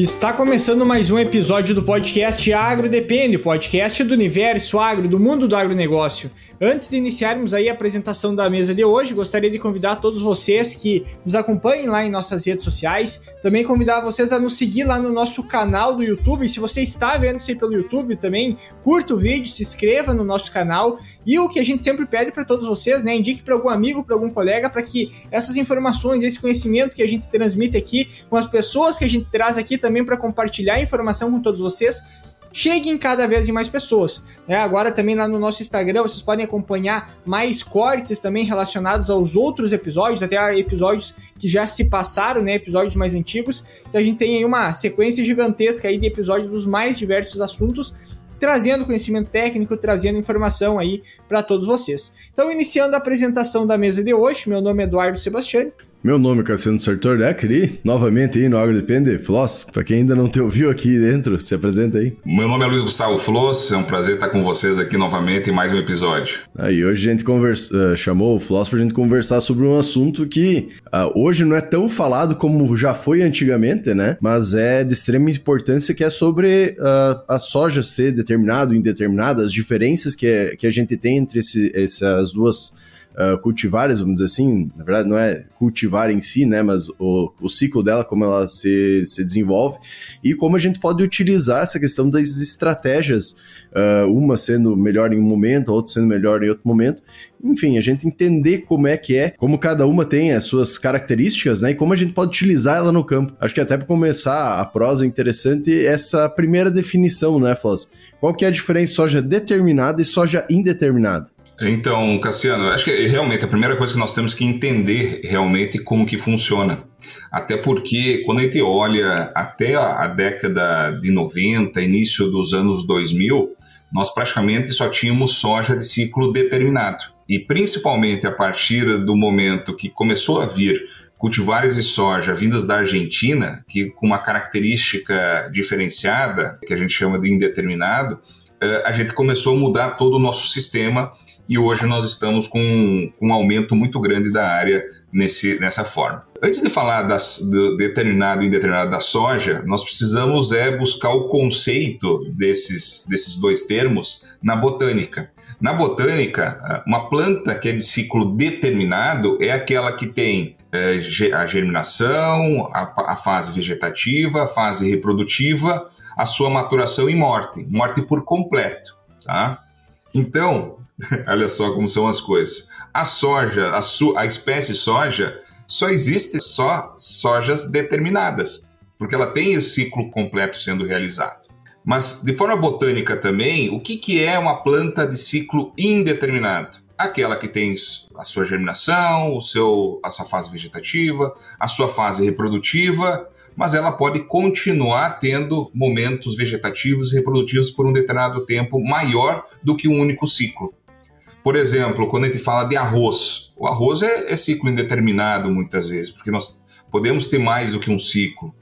Está começando mais um episódio do podcast Agro Depende, podcast do universo agro, do mundo do agronegócio. Antes de iniciarmos aí a apresentação da mesa de hoje, gostaria de convidar todos vocês que nos acompanhem lá em nossas redes sociais, também convidar vocês a nos seguir lá no nosso canal do YouTube. Se você está vendo isso aí pelo YouTube também, curta o vídeo, se inscreva no nosso canal e o que a gente sempre pede para todos vocês, né, indique para algum amigo, para algum colega, para que essas informações, esse conhecimento que a gente transmite aqui com as pessoas que a gente traz aqui também para compartilhar informação com todos vocês cheguem cada vez em mais pessoas. É, agora também lá no nosso Instagram vocês podem acompanhar mais cortes também relacionados aos outros episódios, até episódios que já se passaram, né, episódios mais antigos. Então a gente tem aí uma sequência gigantesca aí de episódios dos mais diversos assuntos trazendo conhecimento técnico, trazendo informação aí para todos vocês. Então, iniciando a apresentação da mesa de hoje, meu nome é Eduardo Sebastiani. Meu nome é Cassiano Sartor Decker novamente aí no AgroDepende, Floss, para quem ainda não te ouviu aqui dentro, se apresenta aí. Meu nome é Luiz Gustavo Floss, é um prazer estar com vocês aqui novamente em mais um episódio. Aí hoje a gente conversa, uh, chamou o Floss para a gente conversar sobre um assunto que uh, hoje não é tão falado como já foi antigamente, né? Mas é de extrema importância que é sobre uh, a soja ser determinado, indeterminada, as diferenças que, é, que a gente tem entre esse, essas duas uh, cultivares, vamos dizer assim, na verdade não é cultivar em si, né, mas o, o ciclo dela, como ela se, se desenvolve, e como a gente pode utilizar essa questão das estratégias, uh, uma sendo melhor em um momento, a outra sendo melhor em outro momento, enfim, a gente entender como é que é, como cada uma tem as suas características, né, e como a gente pode utilizar ela no campo. Acho que até para começar a prosa é interessante essa primeira definição, né, Flávio? Qual que é a diferença soja determinada e soja indeterminada? Então, Cassiano, acho que realmente a primeira coisa que nós temos que entender realmente como que funciona. Até porque quando a gente olha até a década de 90, início dos anos 2000, nós praticamente só tínhamos soja de ciclo determinado. E principalmente a partir do momento que começou a vir cultivares de soja vindas da Argentina, que com uma característica diferenciada, que a gente chama de indeterminado, a gente começou a mudar todo o nosso sistema e hoje nós estamos com, um aumento muito grande da área nesse, nessa forma. Antes de falar das, do determinado e indeterminado da soja, nós precisamos é buscar o conceito desses, desses dois termos na botânica. Na botânica, uma planta que é de ciclo determinado é aquela que tem é, a germinação, a, a fase vegetativa, a fase reprodutiva, a sua maturação e morte, morte por completo. Tá? Então, Olha só como são as coisas. A soja, a, a espécie soja, só existe só sojas determinadas, porque ela tem o ciclo completo sendo realizado. Mas, de forma botânica também, o que, que é uma planta de ciclo indeterminado? Aquela que tem a sua germinação, o seu, a sua fase vegetativa, a sua fase reprodutiva, mas ela pode continuar tendo momentos vegetativos e reprodutivos por um determinado tempo maior do que um único ciclo. Por exemplo, quando a gente fala de arroz, o arroz é, é ciclo indeterminado muitas vezes, porque nós podemos ter mais do que um ciclo.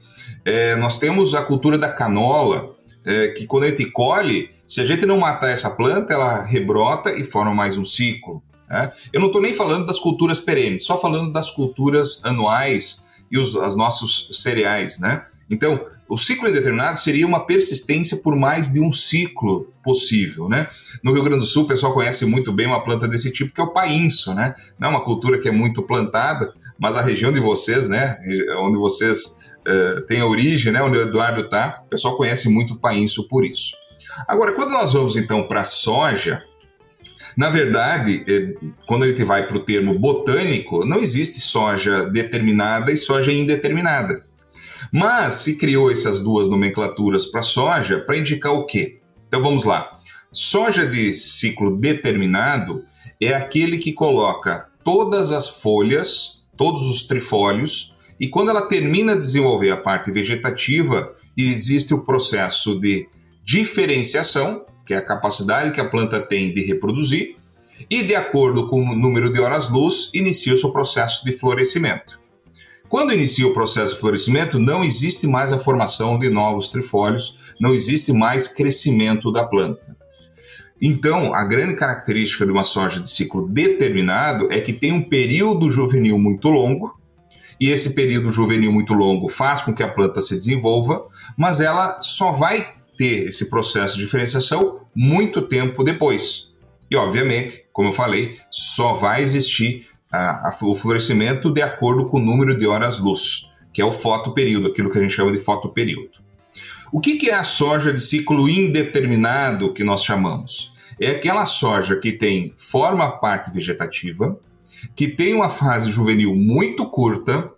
É, nós temos a cultura da canola, é, que quando a gente colhe, se a gente não matar essa planta, ela rebrota e forma mais um ciclo. Né? Eu não estou nem falando das culturas perenes, só falando das culturas anuais e os, os nossos cereais. Né? Então, o ciclo indeterminado seria uma persistência por mais de um ciclo possível, né? No Rio Grande do Sul, o pessoal conhece muito bem uma planta desse tipo, que é o painço, né? Não é uma cultura que é muito plantada, mas a região de vocês, né? Onde vocês uh, têm a origem, né? Onde o Eduardo está, o pessoal conhece muito o painço por isso. Agora, quando nós vamos então para a soja, na verdade, eh, quando a gente vai para o termo botânico, não existe soja determinada e soja indeterminada. Mas se criou essas duas nomenclaturas para soja para indicar o quê? Então vamos lá. Soja de ciclo determinado é aquele que coloca todas as folhas, todos os trifólios, e quando ela termina de desenvolver a parte vegetativa, existe o processo de diferenciação, que é a capacidade que a planta tem de reproduzir, e de acordo com o número de horas-luz, inicia o seu processo de florescimento. Quando inicia o processo de florescimento, não existe mais a formação de novos trifólios, não existe mais crescimento da planta. Então, a grande característica de uma soja de ciclo determinado é que tem um período juvenil muito longo e esse período juvenil muito longo faz com que a planta se desenvolva, mas ela só vai ter esse processo de diferenciação muito tempo depois. E, obviamente, como eu falei, só vai existir a, a, o florescimento de acordo com o número de horas-luz, que é o fotoperíodo, aquilo que a gente chama de fotoperíodo. O que, que é a soja de ciclo indeterminado que nós chamamos? É aquela soja que tem forma parte vegetativa, que tem uma fase juvenil muito curta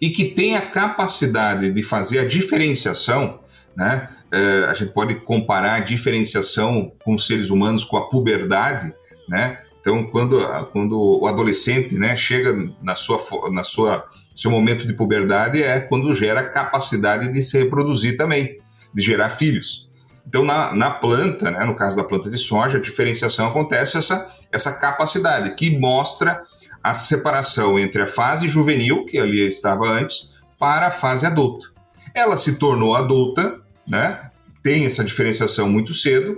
e que tem a capacidade de fazer a diferenciação, né? É, a gente pode comparar a diferenciação com seres humanos com a puberdade, né? Então, quando, quando o adolescente né, chega na sua, na sua seu momento de puberdade, é quando gera capacidade de se reproduzir também, de gerar filhos. Então, na, na planta, né, no caso da planta de soja, a diferenciação acontece essa, essa capacidade que mostra a separação entre a fase juvenil, que ali estava antes, para a fase adulta. Ela se tornou adulta, né, tem essa diferenciação muito cedo,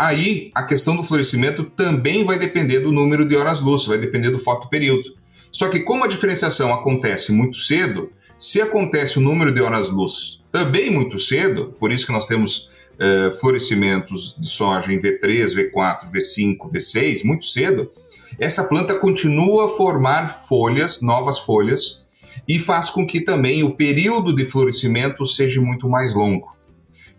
Aí a questão do florescimento também vai depender do número de horas-luz, vai depender do fotoperíodo. Só que como a diferenciação acontece muito cedo, se acontece o número de horas-luz também muito cedo, por isso que nós temos uh, florescimentos de soja em V3, V4, V5, V6, muito cedo, essa planta continua a formar folhas, novas folhas, e faz com que também o período de florescimento seja muito mais longo.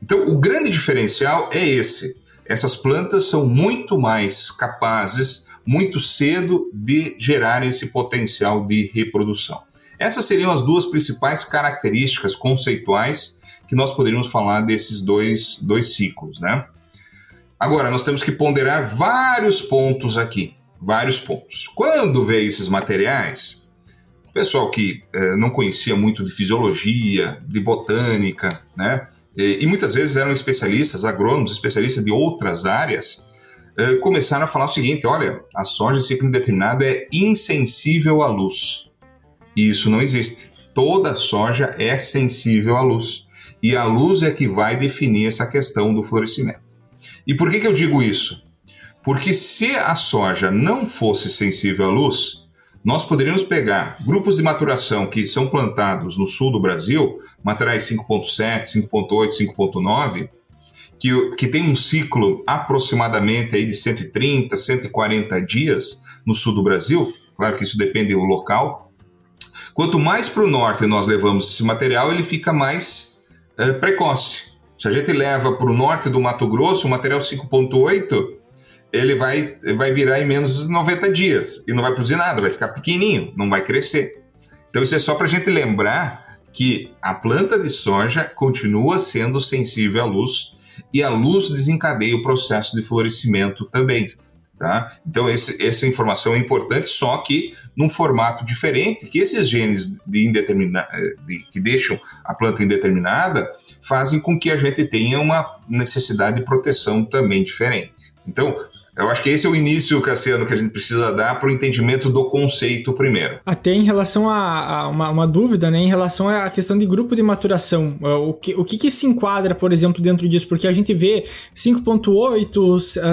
Então, o grande diferencial é esse essas plantas são muito mais capazes, muito cedo, de gerar esse potencial de reprodução. Essas seriam as duas principais características conceituais que nós poderíamos falar desses dois, dois ciclos, né? Agora, nós temos que ponderar vários pontos aqui, vários pontos. Quando veio esses materiais, o pessoal que eh, não conhecia muito de fisiologia, de botânica, né? E, muitas vezes eram especialistas, agrônomos, especialistas de outras áreas, eh, começaram a falar o seguinte: olha, a soja de ciclo indeterminado é insensível à luz. E isso não existe. Toda soja é sensível à luz. E a luz é que vai definir essa questão do florescimento. E por que, que eu digo isso? Porque se a soja não fosse sensível à luz, nós poderíamos pegar grupos de maturação que são plantados no sul do Brasil, materiais 5.7, 5.8, 5.9, que, que tem um ciclo aproximadamente aí de 130, 140 dias no sul do Brasil, claro que isso depende do local. Quanto mais para o norte nós levamos esse material, ele fica mais é, precoce. Se a gente leva para o norte do Mato Grosso, o material 5.8, ele vai, vai virar em menos de 90 dias e não vai produzir nada, vai ficar pequenininho, não vai crescer. Então isso é só para a gente lembrar que a planta de soja continua sendo sensível à luz e a luz desencadeia o processo de florescimento também. Tá? Então esse, essa informação é importante, só que num formato diferente, que esses genes de indetermina, de, que deixam a planta indeterminada fazem com que a gente tenha uma necessidade de proteção também diferente. Então, eu acho que esse é o início, Cassiano, que a gente precisa dar para o entendimento do conceito primeiro. Até em relação a, a uma, uma, dúvida, né? Em relação à questão de grupo de maturação. É, o que, o que, que se enquadra, por exemplo, dentro disso? Porque a gente vê 5.8,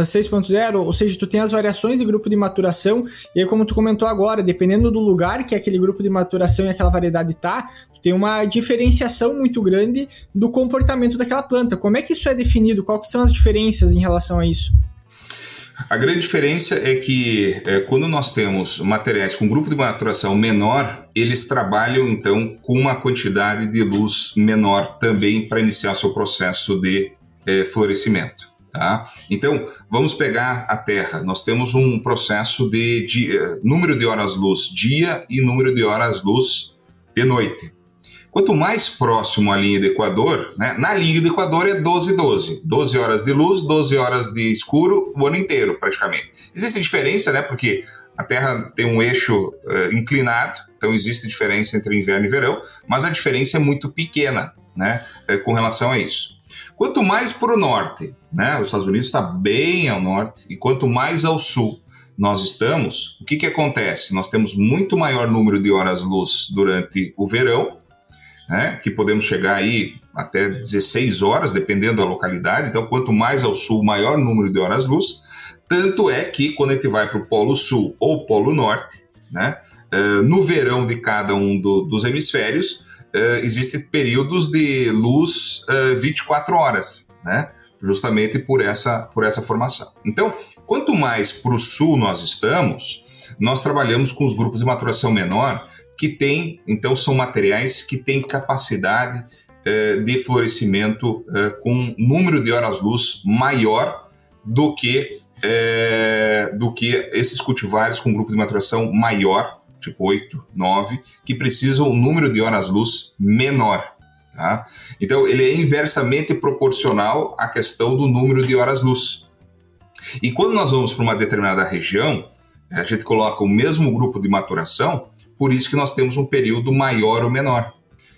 6.0, ou seja, tu tem as variações de grupo de maturação, e aí, como tu comentou agora, dependendo do lugar que aquele grupo de maturação e aquela variedade tá, tu tem uma diferenciação muito grande do comportamento daquela planta. Como é que isso é definido? Quais são as diferenças em relação a isso? A grande diferença é que é, quando nós temos materiais com grupo de maturação menor, eles trabalham então com uma quantidade de luz menor também para iniciar seu processo de é, florescimento. Tá? Então, vamos pegar a Terra. Nós temos um processo de, de é, número de horas-luz dia e número de horas-luz de noite. Quanto mais próximo à linha do Equador, né, na linha do Equador é 12 12. 12 horas de luz, 12 horas de escuro o ano inteiro, praticamente. Existe diferença, né? Porque a Terra tem um eixo uh, inclinado, então existe diferença entre inverno e verão, mas a diferença é muito pequena, né? Uh, com relação a isso. Quanto mais para o norte, né? Os Estados Unidos está bem ao norte, e quanto mais ao sul nós estamos, o que, que acontece? Nós temos muito maior número de horas-luz durante o verão né, que podemos chegar aí até 16 horas, dependendo da localidade. Então, quanto mais ao sul, maior número de horas-luz. Tanto é que quando a gente vai para o Polo Sul ou Polo Norte, né, uh, no verão de cada um do, dos hemisférios, uh, existem períodos de luz uh, 24 horas, né? justamente por essa, por essa formação. Então, quanto mais para o sul nós estamos, nós trabalhamos com os grupos de maturação menor, que tem, então, são materiais que têm capacidade eh, de florescimento eh, com número de horas-luz maior do que, eh, do que esses cultivares com grupo de maturação maior, tipo 8, 9, que precisam um número de horas-luz menor. Tá? Então, ele é inversamente proporcional à questão do número de horas-luz. E quando nós vamos para uma determinada região, a gente coloca o mesmo grupo de maturação, por isso que nós temos um período maior ou menor.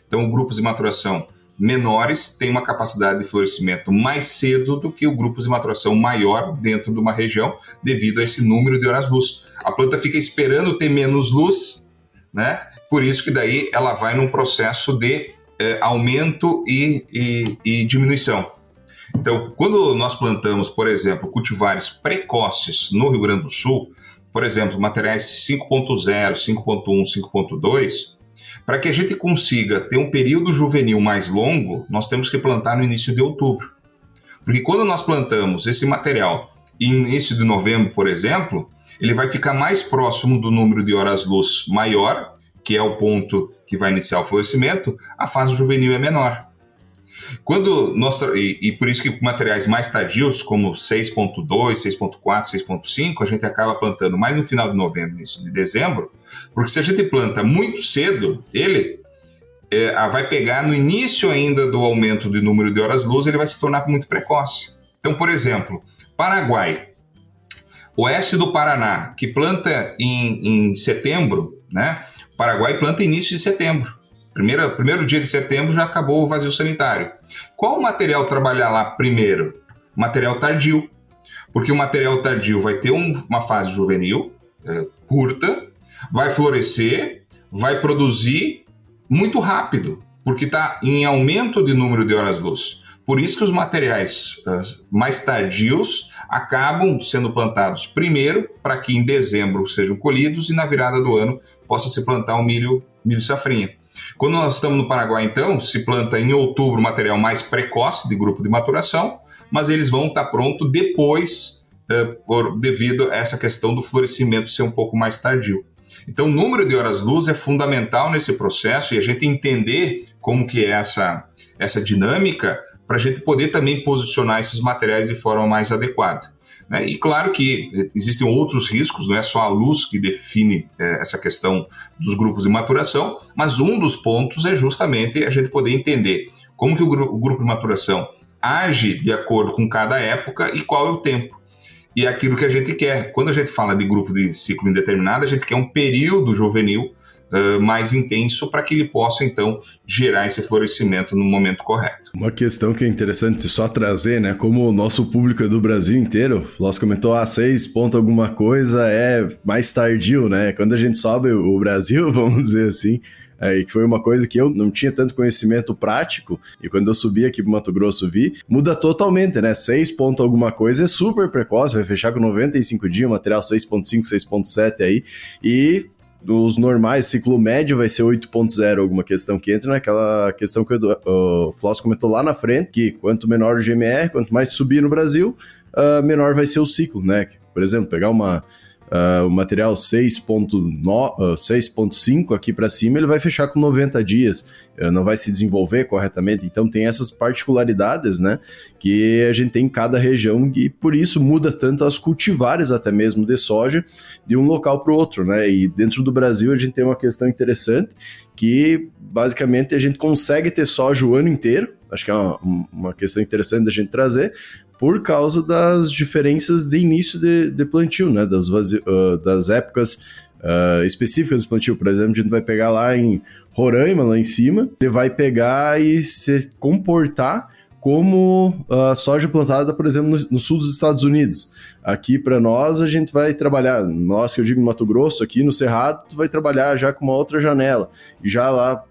Então, grupos de maturação menores têm uma capacidade de florescimento mais cedo do que o grupo de maturação maior dentro de uma região, devido a esse número de horas-luz. A planta fica esperando ter menos luz, né? Por isso que daí ela vai num processo de é, aumento e, e, e diminuição. Então, quando nós plantamos, por exemplo, cultivares precoces no Rio Grande do Sul, por exemplo, materiais 5.0, 5.1, 5.2, para que a gente consiga ter um período juvenil mais longo, nós temos que plantar no início de outubro. Porque quando nós plantamos esse material em início de novembro, por exemplo, ele vai ficar mais próximo do número de horas-luz maior, que é o ponto que vai iniciar o florescimento, a fase juvenil é menor. Quando nós, e, e por isso que materiais mais tardios, como 6.2, 6.4, 6.5, a gente acaba plantando mais no final de novembro, início de dezembro, porque se a gente planta muito cedo, ele é, vai pegar no início ainda do aumento do número de horas-luz, ele vai se tornar muito precoce. Então, por exemplo, Paraguai, oeste do Paraná, que planta em, em setembro, né? Paraguai planta início de setembro. Primeiro, primeiro dia de setembro já acabou o vazio sanitário. Qual material trabalhar lá primeiro? Material tardio. Porque o material tardio vai ter um, uma fase juvenil é, curta, vai florescer, vai produzir muito rápido, porque está em aumento de número de horas-luz. Por isso que os materiais uh, mais tardios acabam sendo plantados primeiro, para que em dezembro sejam colhidos e na virada do ano possa se plantar o milho, milho safrinha. Quando nós estamos no Paraguai, então, se planta em outubro material mais precoce de grupo de maturação, mas eles vão estar pronto depois, uh, por, devido a essa questão do florescimento ser um pouco mais tardio. Então, o número de horas-luz é fundamental nesse processo e a gente entender como que é essa, essa dinâmica para a gente poder também posicionar esses materiais de forma mais adequada. Né? E claro que existem outros riscos, não é só a luz que define é, essa questão dos grupos de maturação, mas um dos pontos é justamente a gente poder entender como que o, gru o grupo de maturação age de acordo com cada época e qual é o tempo. E é aquilo que a gente quer. Quando a gente fala de grupo de ciclo indeterminado, a gente quer um período juvenil uh, mais intenso para que ele possa, então, gerar esse florescimento no momento correto. Uma questão que é interessante só trazer, né? Como o nosso público é do Brasil inteiro, o Floss comentou, ah, seis ponto alguma coisa é mais tardio, né? Quando a gente sobe o Brasil, vamos dizer assim, é, que foi uma coisa que eu não tinha tanto conhecimento prático, e quando eu subi aqui pro Mato Grosso vi, muda totalmente, né? 6 ponto alguma coisa é super precoce, vai fechar com 95 dias, material 6.5, 6.7 aí, e dos normais, ciclo médio vai ser 8.0, alguma questão que entra naquela questão que o, o Floss comentou lá na frente, que quanto menor o GMR, quanto mais subir no Brasil, uh, menor vai ser o ciclo, né? Por exemplo, pegar uma Uh, o material 6.5 uh, aqui para cima, ele vai fechar com 90 dias, uh, não vai se desenvolver corretamente. Então tem essas particularidades, né, que a gente tem em cada região e por isso muda tanto as cultivares até mesmo de soja de um local para o outro, né? E dentro do Brasil a gente tem uma questão interessante que basicamente a gente consegue ter soja o ano inteiro. Acho que é uma, uma questão interessante da gente trazer, por causa das diferenças de início de, de plantio, né? Das, uh, das épocas uh, específicas de plantio. Por exemplo, a gente vai pegar lá em Roraima, lá em cima, ele vai pegar e se comportar como a soja plantada, por exemplo, no, sul dos Estados Unidos. Aqui para nós, a gente vai trabalhar, nós que eu digo Mato Grosso, aqui no Cerrado, tu vai trabalhar já com uma outra janela. E já lá,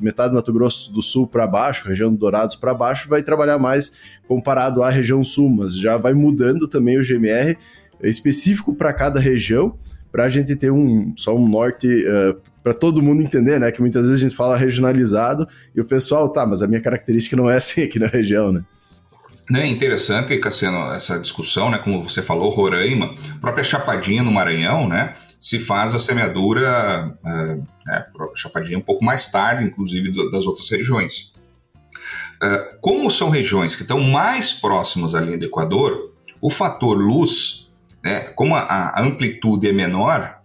metade do Mato Grosso do Sul para baixo, região do Dourados para baixo, vai trabalhar mais comparado à região sul, mas já vai mudando também o GMR específico para cada região para a gente ter um só um norte uh, para todo mundo entender, né? Que muitas vezes a gente fala regionalizado e o pessoal, tá, mas a minha característica não é assim aqui na região, né? É interessante, Cassiano, essa discussão, né? Como você falou, Roraima, própria Chapadinha no Maranhão, né? Se faz a semeadura, uh, né, Chapadinha um pouco mais tarde, inclusive, das outras regiões. Uh, como são regiões que estão mais próximas à linha do Equador, o fator luz, né, como a, amplitude é menor,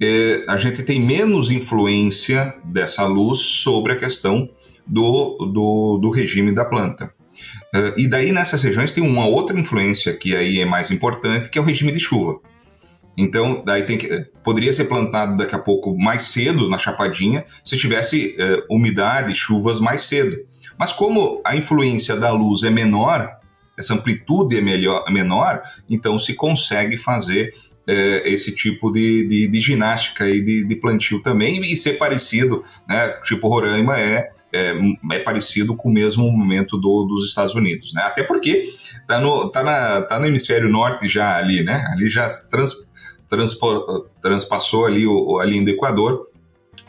é, a gente tem menos influência dessa luz sobre a questão do, do, do regime da planta. Uh, e daí nessas regiões tem uma outra influência que aí é mais importante, que é o regime de chuva. Então, daí tem que, poderia ser plantado daqui a pouco mais cedo na chapadinha, se tivesse uh, umidade, chuvas mais cedo. Mas como a influência da luz é menor, essa amplitude é melhor, menor, então se consegue fazer uh, esse tipo de, de, de ginástica e de, de, plantio também e ser parecido, né? Tipo Roraima é é, é, parecido com o mesmo momento do, dos Estados Unidos, né? Até porque tá no, tá, na, tá no hemisfério norte já ali, né? Ali já trans, transpo, transpassou ali o, a linha do Equador,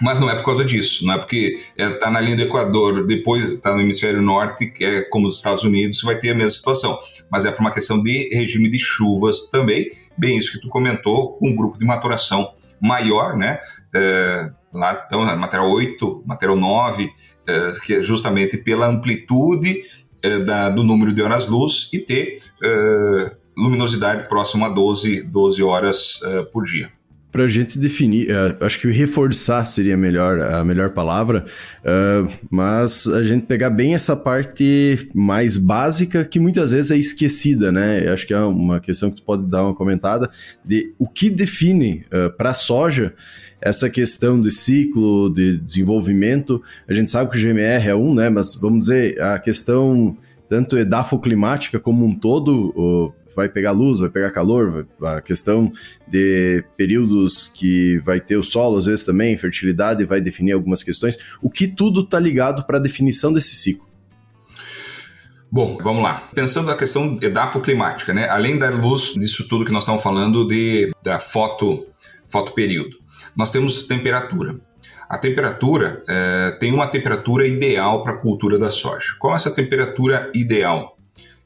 mas não é por causa disso, não é porque está é, tá na linha do Equador, depois está no hemisfério norte, que é como os Estados Unidos, vai ter a mesma situação. Mas é por uma questão de regime de chuvas também, bem isso que tu comentou, um grupo de maturação maior, né? É, lá então, material 8, material 9, é, que é justamente pela amplitude é, da, do número de horas-luz e ter é, luminosidade próxima a 12, 12 horas é, por dia para a gente definir, uh, acho que reforçar seria melhor, a melhor palavra, uh, mas a gente pegar bem essa parte mais básica que muitas vezes é esquecida, né? Acho que é uma questão que tu pode dar uma comentada de o que define uh, para a soja essa questão de ciclo, de desenvolvimento. A gente sabe que o GMR é um, né? Mas vamos dizer, a questão tanto edafoclimática como um todo, vai pegar luz, vai pegar calor, a questão de períodos que vai ter o solo, às vezes também, fertilidade, vai definir algumas questões. O que tudo está ligado para a definição desse ciclo? Bom, vamos lá. Pensando na questão edafoclimática, né? Além da luz disso tudo que nós estamos falando de, da foto, fotoperíodo, nós temos temperatura. A temperatura é, tem uma temperatura ideal para a cultura da soja. Qual é essa temperatura ideal?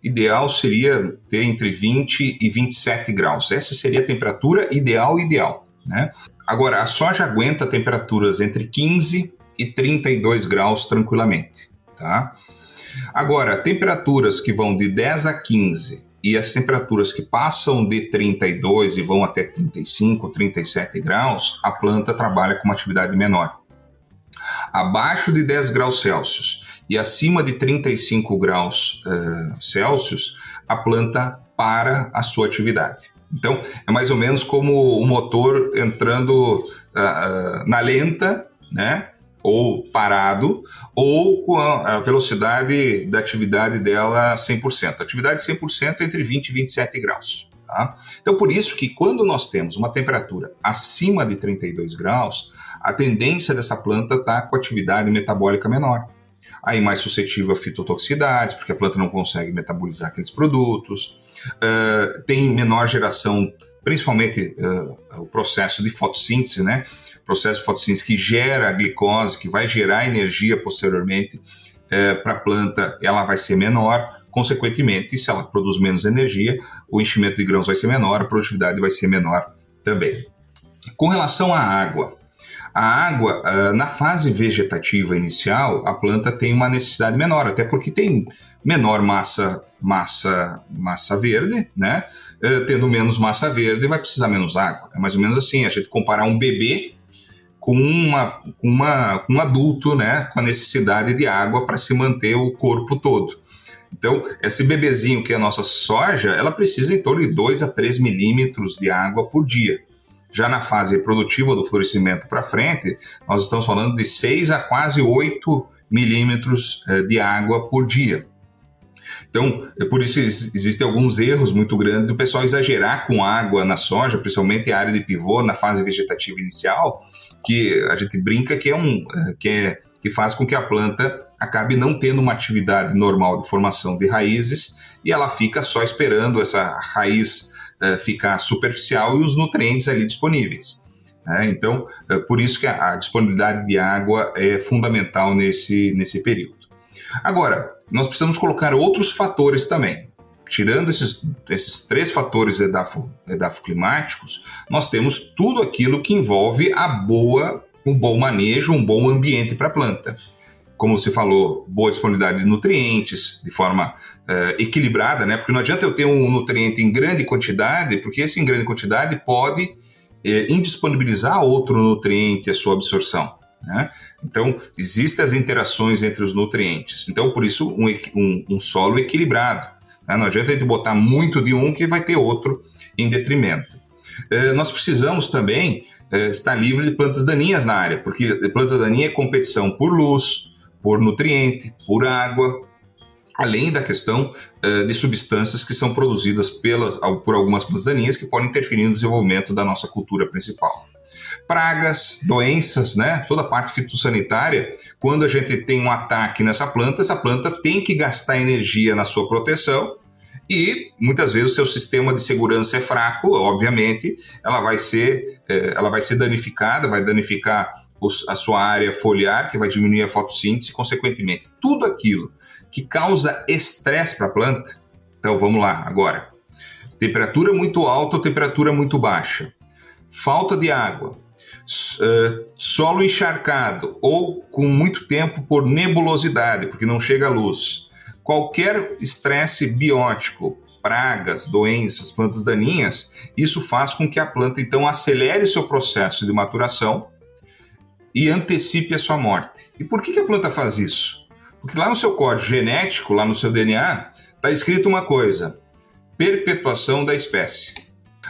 Ideal seria ter entre 20 e 27 graus. Essa seria a temperatura ideal ideal, né? Agora, a soja aguenta temperaturas entre 15 e 32 graus tranquilamente, tá? Agora, temperaturas que vão de 10 a 15 e as temperaturas que passam de 32 e vão até 35, 37 graus, a planta trabalha com uma atividade menor. Abaixo de 10 graus Celsius e acima de 35 graus uh, Celsius, a planta para a sua atividade. Então, é mais ou menos como o motor entrando uh, na lenta, né? Ou parado, ou com a velocidade da atividade dela 100%. Atividade 100% entre 20 e 27 graus. Tá? Então, por isso que quando nós temos uma temperatura acima de 32 graus, a tendência dessa planta está com atividade metabólica menor aí mais suscetível a fitotoxicidades, porque a planta não consegue metabolizar aqueles produtos, uh, tem menor geração, principalmente uh, o processo de fotossíntese, né? O processo de fotossíntese que gera a glicose, que vai gerar energia posteriormente uh, para a planta, ela vai ser menor. Consequentemente, se ela produz menos energia, o enchimento de grãos vai ser menor, a produtividade vai ser menor também. Com relação à água, a água, ah, na fase vegetativa inicial, a planta tem uma necessidade menor, até porque tem menor massa, massa, massa verde, né? Ah, tendo menos massa verde, vai precisar menos água. É mais ou menos assim, a gente comparar um bebê com, uma, uma, um adulto, né? Com a necessidade de água para se manter o corpo todo. Então, esse bebezinho que é a nossa soja, ela precisa em torno de 2 a 3 milímetros de água por dia. Já na fase produtiva do florescimento para frente, nós estamos falando de 6 a quase 8 milímetros eh, de água por dia. Então, é por isso existem alguns erros muito grandes do pessoal exagerar com água na soja, principalmente a área de pivô na fase vegetativa inicial, que a gente brinca que é um eh, que, é, que faz com que a planta acabe não tendo uma atividade normal de formação de raízes e ela fica só esperando essa raiz uh, ficar superficial e os nutrientes ali disponíveis. Né? Então, uh, por isso que a, a, disponibilidade de água é fundamental nesse, nesse período. Agora, nós precisamos colocar outros fatores também. Tirando esses, esses três fatores edafo, edafoclimáticos, nós temos tudo aquilo que envolve a boa, um bom manejo, um bom ambiente para a planta como você falou, boa disponibilidade de nutrientes de forma uh, equilibrada, né? Porque não adianta eu ter um nutriente em grande quantidade, porque esse em grande quantidade pode uh, indisponibilizar outro nutriente a sua absorção. Né? Então, existem as interações entre os nutrientes. Então, por isso, um, um, um solo equilibrado. Né? Não adianta a gente botar muito de um que vai ter outro em detrimento. Uh, nós precisamos também estar livre de plantas daninhas na área, porque planta daninha é competição por luz, por nutriente, por água, além da questão uh, de substâncias que são produzidas pelas, por algumas plantas daninhas que podem interferir no desenvolvimento da nossa cultura principal. Pragas, doenças, né? toda a parte fitossanitária, quando a gente tem um ataque nessa planta, essa planta tem que gastar energia na sua proteção e muitas vezes o seu sistema de segurança é fraco, obviamente, ela vai ser, eh, ela vai ser danificada, vai danificar a sua área foliar, que vai diminuir a fotossíntese, consequentemente, tudo aquilo que causa estresse para a planta. Então vamos lá agora. Temperatura muito alta ou temperatura muito baixa. Falta de água. Solo encharcado ou com muito tempo por nebulosidade, porque não chega a luz. Qualquer estresse biótico, pragas, doenças, plantas daninhas, isso faz com que a planta então acelere o seu processo de maturação e antecipe a sua morte. E por que a planta faz isso? Porque lá no seu código genético, lá no seu DNA, está escrito uma coisa: perpetuação da espécie.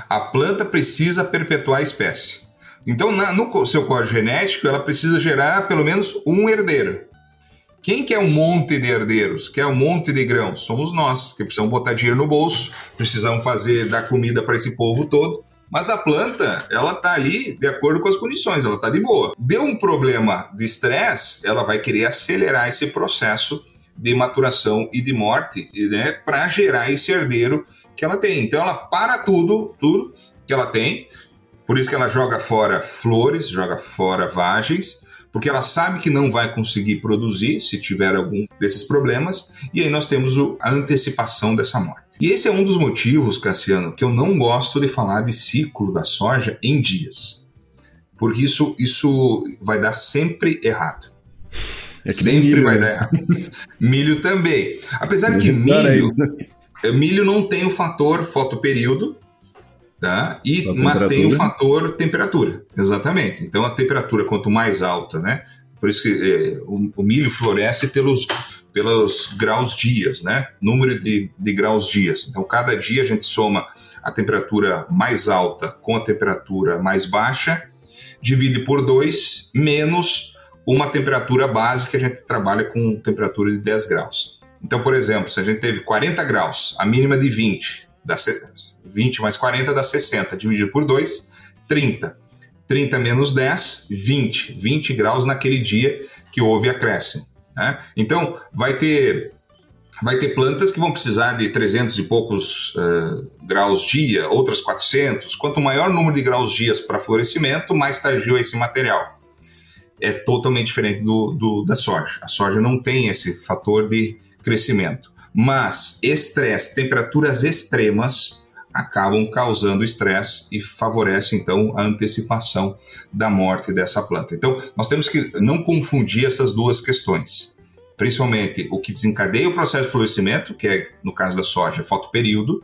A planta precisa perpetuar a espécie. Então, na, no seu código genético, ela precisa gerar pelo menos um herdeiro. Quem quer um monte de herdeiros? Quer um monte de grãos? Somos nós, que precisamos botar dinheiro no bolso, precisamos fazer, dar comida para esse povo todo. Mas a planta, ela tá ali de acordo com as condições, ela tá de boa. Deu um problema de estresse, ela vai querer acelerar esse processo de maturação e de morte, né, para gerar esse herdeiro que ela tem. Então ela para tudo, tudo que ela tem. Por isso que ela joga fora flores, joga fora vagens, porque ela sabe que não vai conseguir produzir se tiver algum desses problemas, e aí nós temos a antecipação dessa morte. E esse é um dos motivos, Cassiano, que eu não gosto de falar de ciclo da soja em dias. Porque isso, isso vai dar sempre errado. É sempre milho, vai né? dar errado. milho também. Apesar que milho, eh, milho não tem o fator fotoperíodo, tá? E, mas tem o fator temperatura, exatamente. Então a temperatura quanto mais alta, né? Por isso que é, o, o, milho floresce pelos, pelos graus dias, né? Número de, de graus dias. Então, cada dia a gente soma a temperatura mais alta com a temperatura mais baixa, divide por 2, menos uma temperatura base que a gente trabalha com temperatura de 10 graus. Então, por exemplo, se a gente teve 40 graus, a mínima de 20, dá 20 mais 40 dá 60, dividido por 2, 30. 30 menos 10, 20. 20 graus naquele dia que houve acréscimo. Né? Então, vai ter, vai ter plantas que vão precisar de 300 e poucos uh, graus dia, outras 400. Quanto maior o número de graus dias para florescimento, mais tardio é esse material. É totalmente diferente do, do, da soja. A soja não tem esse fator de crescimento. Mas estresse, temperaturas extremas, acabam causando estresse e favorece então a antecipação da morte dessa planta. Então, nós temos que não confundir essas duas questões. Principalmente o que desencadeia o processo de florescimento, que é, no caso da soja, fotoperíodo,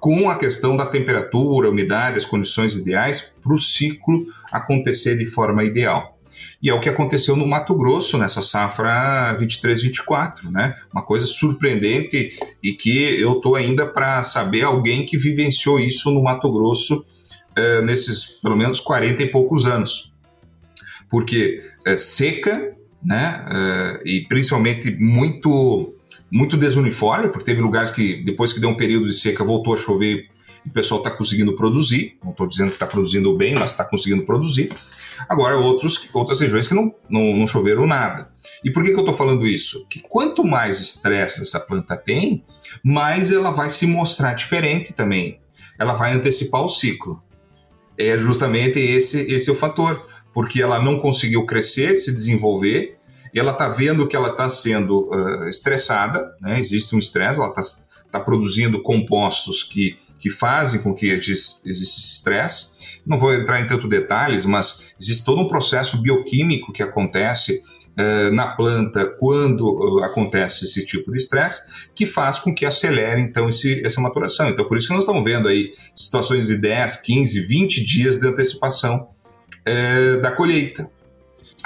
com a questão da temperatura, umidade, as condições ideais para o ciclo acontecer de forma ideal. E é o que aconteceu no Mato Grosso nessa safra 23-24, né? Uma coisa surpreendente e que eu tô ainda para saber alguém que vivenciou isso no Mato Grosso é, nesses pelo menos 40 e poucos anos. Porque é, seca, né? É, e principalmente muito muito desuniforme, porque teve lugares que depois que deu um período de seca voltou a chover o pessoal está conseguindo produzir, não estou dizendo que está produzindo bem, mas está conseguindo produzir. Agora, outros, outras regiões que não, não, não choveram nada. E por que, que eu estou falando isso? Que quanto mais estresse essa planta tem, mais ela vai se mostrar diferente também. ela vai antecipar o ciclo. É justamente esse, esse é o fator, porque ela não conseguiu crescer, se desenvolver, ela está vendo que ela está sendo uh, estressada, né? existe um estresse, ela está tá produzindo compostos que, que fazem com que exista esse estresse. Não vou entrar em tanto detalhes, mas existe todo um processo bioquímico que acontece uh, na planta quando uh, acontece esse tipo de estresse, que faz com que acelere então esse, essa maturação. Então, por isso que nós estamos vendo aí situações de 10, 15, 20 dias de antecipação uh, da colheita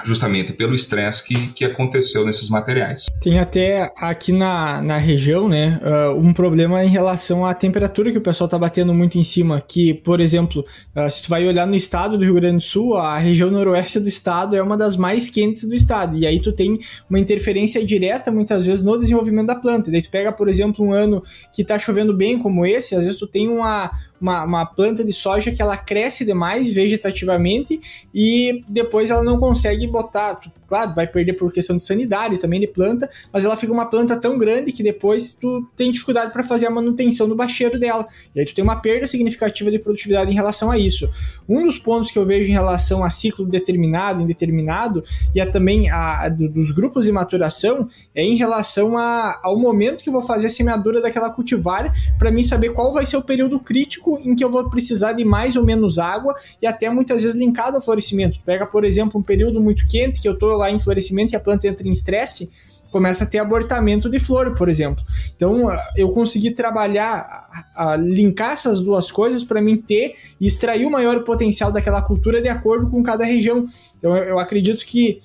justamente pelo estresse que, que aconteceu nesses materiais. Tem até aqui na, na região, né, uh, um problema em relação à temperatura que o pessoal está batendo muito em cima, que, por exemplo, uh, se tu vai olhar no estado do Rio Grande do Sul, a região noroeste do estado é uma das mais quentes do estado, e aí tu tem uma interferência direta, muitas vezes, no desenvolvimento da planta. Daí tu pega, por exemplo, um ano que está chovendo bem como esse, às vezes tu tem uma, uma, uma, planta de soja que ela cresce demais vegetativamente e depois ela não consegue botar. Claro, vai perder por questão de sanidade também de planta, mas ela fica uma planta tão grande que depois tu tem dificuldade para fazer a manutenção do bacheiro dela. E aí tu tem uma perda significativa de produtividade em relação a isso. Um dos pontos que eu vejo em relação a ciclo determinado, indeterminado, e a também a, a do, dos grupos de maturação, é em relação a, ao momento que eu vou fazer a semeadura daquela cultivar, para mim saber qual vai ser o período crítico em que eu vou precisar de mais ou menos água e até muitas vezes linkado ao florescimento. Pega, por exemplo, um período muito quente que eu estou lá em florescimento e a planta entra em estresse, começa a ter abortamento de flor, por exemplo. Então, eu consegui trabalhar, a, a linkar essas duas coisas para mim ter e extrair o maior potencial daquela cultura de acordo com cada região. Então, eu, eu acredito que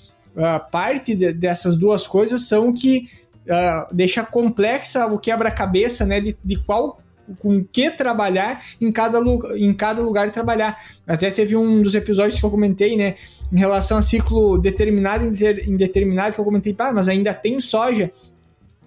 parte de, dessas duas coisas são que uh, deixa complexa o quebra-cabeça né, de, de qual com que trabalhar em cada, em cada lugar trabalhar. Até teve um dos episódios que eu comentei, né, em relação a ciclo determinado e indeterminado, que eu comentei, pá, mas ainda tem soja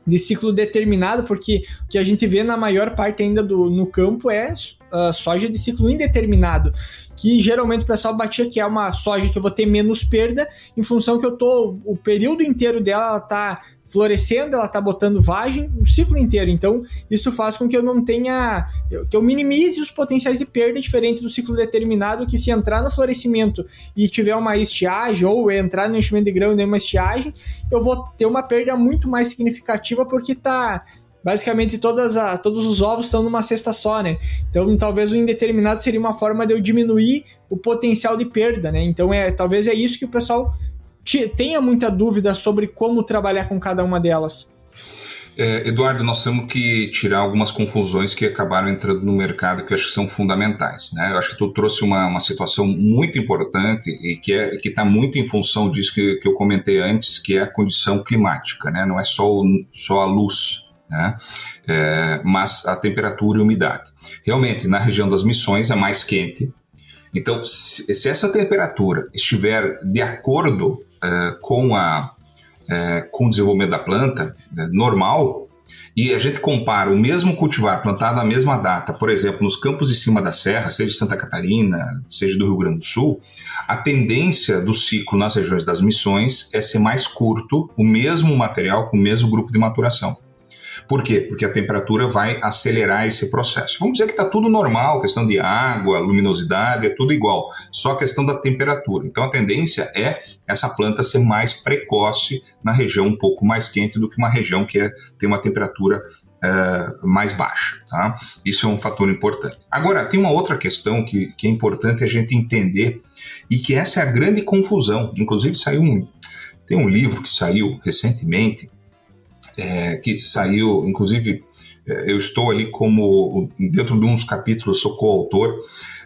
de ciclo determinado, porque o que a gente vê na maior parte ainda do, no campo é uh, soja de ciclo indeterminado, que geralmente o pessoal batia que é uma soja que eu vou ter menos perda, em função que eu tô, o período inteiro dela ela tá florescendo, ela tá botando vagem o ciclo inteiro. Então, isso faz com que eu não tenha. que eu minimize os potenciais de perda, diferente do ciclo determinado, que se entrar no florescimento e tiver uma estiagem, ou entrar no enchimento de grão e uma estiagem, eu vou ter uma perda muito mais significativa, porque tá. Basicamente, todas a, todos os ovos estão numa cesta só, né? Então, talvez o indeterminado seria uma forma de eu diminuir o potencial de perda, né? Então, é, talvez é isso que o pessoal tenha muita dúvida sobre como trabalhar com cada uma delas. É, Eduardo, nós temos que tirar algumas confusões que acabaram entrando no mercado que eu acho que são fundamentais. Né? Eu acho que tu trouxe uma, uma situação muito importante e que é, está muito em função disso que, que eu comentei antes, que é a condição climática. Né? Não é só, o, só a luz, né? É, mas a temperatura e a umidade. Realmente, na região das missões é mais quente. Então, se, se essa temperatura estiver de acordo é, com, a, é, com o desenvolvimento da planta né, normal, e a gente compara o mesmo cultivar plantado na mesma data, por exemplo, nos campos de cima da serra, seja de Santa Catarina, seja do Rio Grande do Sul, a tendência do ciclo nas regiões das missões é ser mais curto, o mesmo material com o mesmo grupo de maturação. Por quê? Porque a temperatura vai acelerar esse processo. Vamos dizer que está tudo normal, questão de água, luminosidade, é tudo igual, só a questão da temperatura. Então a tendência é essa planta ser mais precoce na região um pouco mais quente do que uma região que é, tem uma temperatura Uh, mais baixa. Tá? Isso é um fator importante. Agora, tem uma outra questão que, que é importante a gente entender e que essa é a grande confusão. Inclusive, saiu um, tem um livro que saiu recentemente é, que saiu, inclusive é, eu estou ali como, dentro de uns capítulos, sou coautor,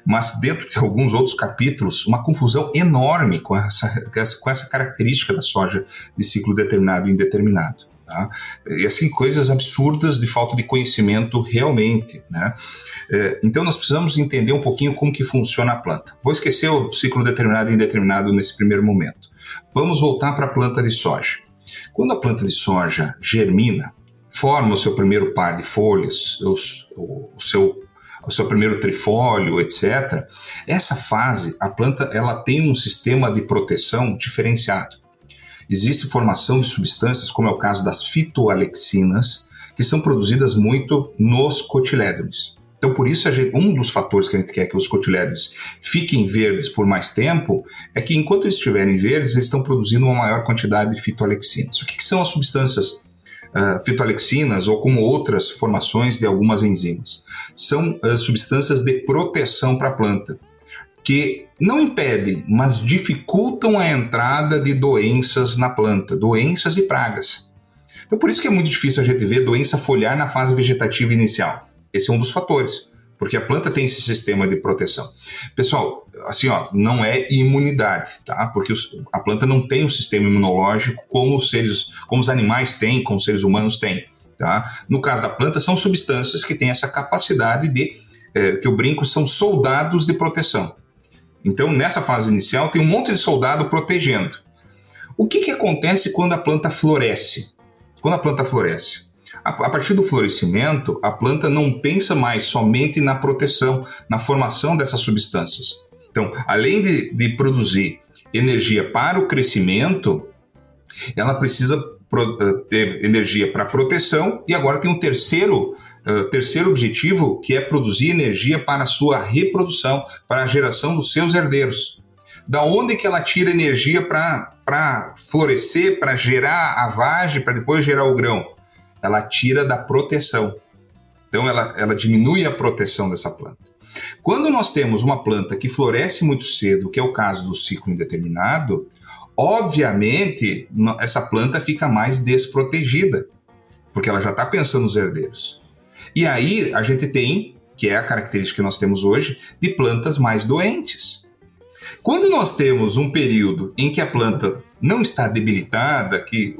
mas dentro de alguns outros capítulos, uma confusão enorme com essa, com essa característica da soja de ciclo determinado e indeterminado. Tá? E assim, coisas absurdas de falta de conhecimento realmente. Né? É, então nós precisamos entender um pouquinho como que funciona a planta. Vou esquecer o ciclo determinado e indeterminado nesse primeiro momento. Vamos voltar para a planta de soja. Quando a planta de soja germina, forma o seu primeiro par de folhas, o, o, seu o seu primeiro trifólio, etc. Essa fase, a planta ela tem um sistema de proteção diferenciado. Existe formação de substâncias, como é o caso das fitoalexinas, que são produzidas muito nos cotilédones. Então, por isso, gente, um dos fatores que a gente quer que os cotilédones fiquem verdes por mais tempo é que, enquanto eles estiverem verdes, eles estão produzindo uma maior quantidade de fitoalexinas. O que, que são as substâncias uh, fitoalexinas ou como outras formações de algumas enzimas? São uh, substâncias de proteção para a planta, que não impedem, mas dificultam a entrada de doenças na planta, doenças e pragas. Então, por isso que é muito difícil a gente ver doença foliar na fase vegetativa inicial. Esse é um dos fatores, porque a planta tem esse sistema de proteção. Pessoal, assim, ó, não é imunidade, tá? Porque a planta não tem um sistema imunológico como os seres, como os animais têm, como os seres humanos têm, tá? No caso da planta, são substâncias que têm essa capacidade de, é, que eu brinco, são soldados de proteção. Então, nessa fase inicial, tem um monte de soldado protegendo. O que, que acontece quando a planta floresce? Quando a planta floresce, a, partir do florescimento, a planta não pensa mais somente na proteção, na formação dessas substâncias. Então, além de, de produzir energia para o crescimento, ela precisa uh, ter energia para proteção e agora tem um terceiro Uh, terceiro objetivo, que é produzir energia para a sua reprodução, para a geração dos seus herdeiros. Da onde que ela tira energia para florescer, para gerar a vagem, para depois gerar o grão? Ela tira da proteção. Então ela, ela diminui a proteção dessa planta. Quando nós temos uma planta que floresce muito cedo, que é o caso do ciclo indeterminado, obviamente essa planta fica mais desprotegida, porque ela já está pensando nos herdeiros. E aí a gente tem, que é a característica que nós temos hoje, de plantas mais doentes. Quando nós temos um período em que a planta não está debilitada, que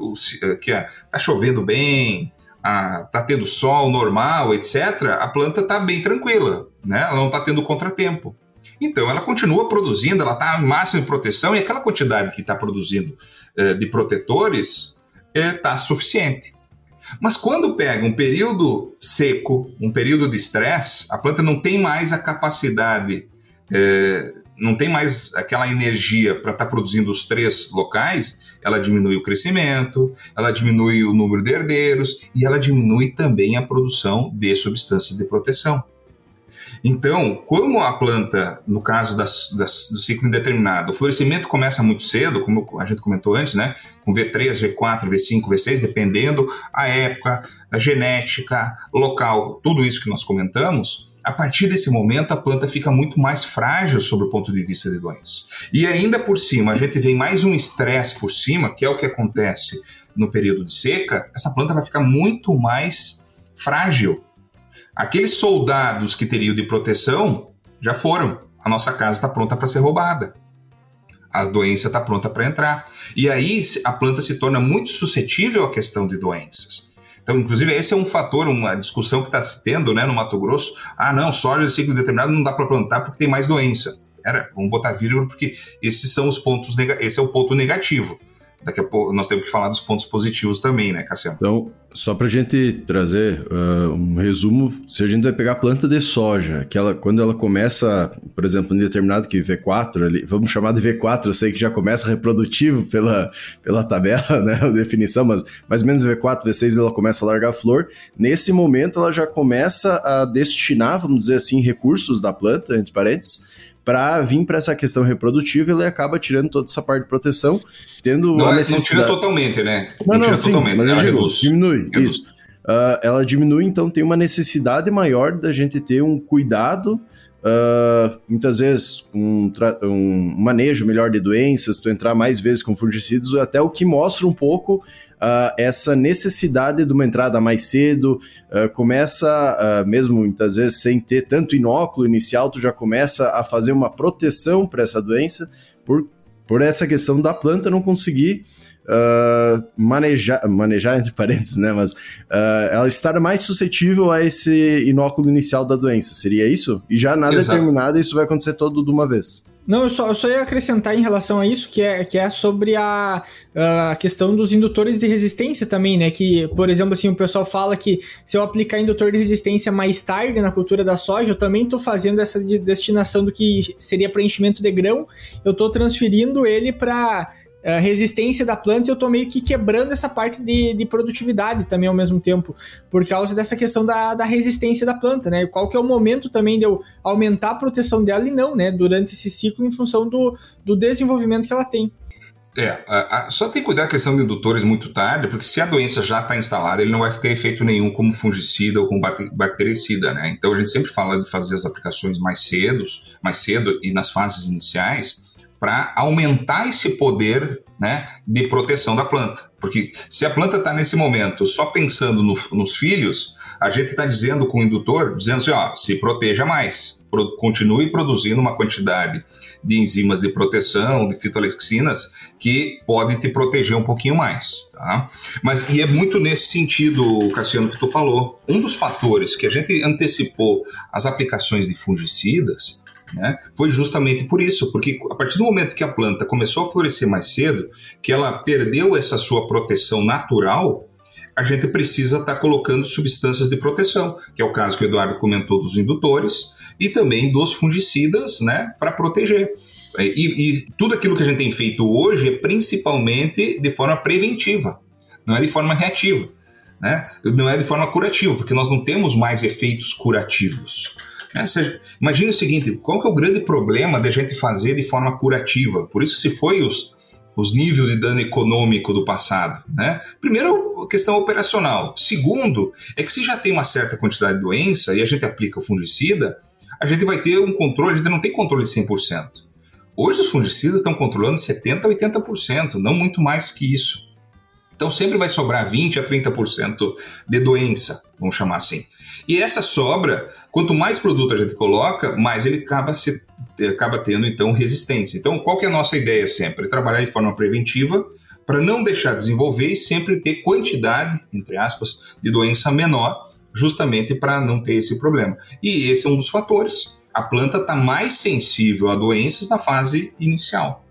está chovendo bem, está tendo sol normal, etc., a planta está bem tranquila, né? ela não está tendo contratempo. Então ela continua produzindo, ela está máxima de proteção e aquela quantidade que está produzindo eh, de protetores está eh, suficiente. Mas quando pega um período seco, um período de estresse, a planta não tem mais a capacidade eh, não tem mais aquela energia para estar tá produzindo os três locais, ela diminui o crescimento, ela diminui o número de herdeiros e ela diminui também a produção de substâncias de proteção. Então, como a planta, no caso das, das, do ciclo indeterminado, o florescimento começa muito cedo, como a gente comentou antes, né? Com V3, V4, V5, V6, dependendo a época, a genética, local, tudo isso que nós comentamos, a partir desse momento a planta fica muito mais frágil sob o ponto de vista de doença. E ainda por cima, a gente vem mais um estresse por cima, que é o que acontece no período de seca, essa planta vai ficar muito mais frágil. Aqueles soldados que teriam de proteção já foram. A nossa casa está pronta para ser roubada. A doença está pronta para entrar. E aí a planta se torna muito suscetível à questão de doenças. Então, inclusive, esse é um fator, uma discussão que está se tendo né, no Mato Grosso. Ah, não, soja de ciclo determinado não dá para plantar porque tem mais doença. Era, vamos botar vírgula porque esses são os pontos, esse é o ponto negativo. Daqui a pouco nós temos que falar dos pontos positivos também, né, Cassiano? Então, só para a gente trazer uh, um resumo, se a gente vai pegar a planta de soja, que ela, quando ela começa, por exemplo, em determinado que V4, ali, vamos chamar de V4, eu sei que já começa reprodutivo pela, pela tabela, né, a definição, mas mais ou menos V4, V6 ela começa a largar a flor. Nesse momento ela já começa a destinar, vamos dizer assim, recursos da planta, entre parênteses, para vir para essa questão reprodutiva, ele acaba tirando toda essa parte de proteção, tendo não, necessidade... não tira totalmente, né? Não, não, não sim, totalmente, mas ela digo, reduz. diminui, reduz. isso. Uh, ela diminui, então tem uma necessidade maior da gente ter um cuidado, uh, muitas vezes um, um, manejo melhor de doenças, tu entrar mais vezes com fungicidas, até o que mostra um pouco uh, essa necessidade de uma entrada mais cedo, uh, começa, uh, mesmo muitas vezes sem ter tanto inóculo inicial, tu já começa a fazer uma proteção para essa doença, por, por essa questão da planta não conseguir Uh, manejar, manejar entre parênteses, né? Mas uh, ela estar mais suscetível a esse inóculo inicial da doença, seria isso? E já nada Exato. determinado, isso vai acontecer todo de uma vez. Não, eu só, eu só ia acrescentar em relação a isso, que é, que é sobre a, a questão dos indutores de resistência também, né? Que, por exemplo, assim, o pessoal fala que se eu aplicar indutor de resistência mais tarde na cultura da soja, eu também estou fazendo essa de destinação do que seria preenchimento de grão, eu estou transferindo ele para resistência da planta, eu tô meio que quebrando essa parte de, de produtividade também ao mesmo tempo, por causa dessa questão da, da resistência da planta, né? Qual que é o momento também de eu aumentar a proteção dela e não, né? Durante esse ciclo em função do, do desenvolvimento que ela tem. É, a, a, só tem que cuidar da questão de indutores muito tarde, porque se a doença já está instalada, ele não vai ter efeito nenhum como fungicida ou como bactericida, né? Então a gente sempre fala de fazer as aplicações mais cedo, mais cedo e nas fases iniciais, para aumentar esse poder né, de proteção da planta. Porque se a planta está nesse momento só pensando no, nos filhos, a gente está dizendo com o indutor, dizendo assim, ó, se proteja mais, pro, continue produzindo uma quantidade de enzimas de proteção, de fitolexinas, que podem te proteger um pouquinho mais. Tá? Mas e é muito nesse sentido, Cassiano, que tu falou. Um dos fatores que a gente antecipou as aplicações de fungicidas né, foi justamente por isso, porque a partir do momento que a planta começou a florescer mais cedo, que ela perdeu essa sua proteção natural, a gente precisa estar tá colocando substâncias de proteção, que é o caso que o Eduardo comentou dos indutores e também dos fungicidas, né, para proteger. E, e, tudo aquilo que a gente tem feito hoje é principalmente de forma preventiva, não é de forma reativa, né? não é de forma curativa, porque nós não temos mais efeitos curativos. Né? Seja, imagine o seguinte: qual que é o grande problema da gente fazer de forma curativa? Por isso se foi os, os níveis de dano econômico do passado. Né? Primeiro, a questão operacional. Segundo, é que se já tem uma certa quantidade de doença e a gente aplica o fungicida, a gente vai ter um controle, a gente não tem controle 100%. Hoje os fungicidas estão controlando 70% a 80%, não muito mais que isso. Então sempre vai sobrar 20% a 30% de doença, vamos chamar assim. E essa sobra, quanto mais produto a gente coloca, mais ele acaba, se, acaba tendo então resistência. Então qual que é a nossa ideia sempre? Trabalhar de forma preventiva para não deixar desenvolver e sempre ter quantidade, entre aspas, de doença menor, justamente para não ter esse problema. E esse é um dos fatores. A planta está mais sensível a doenças na fase inicial,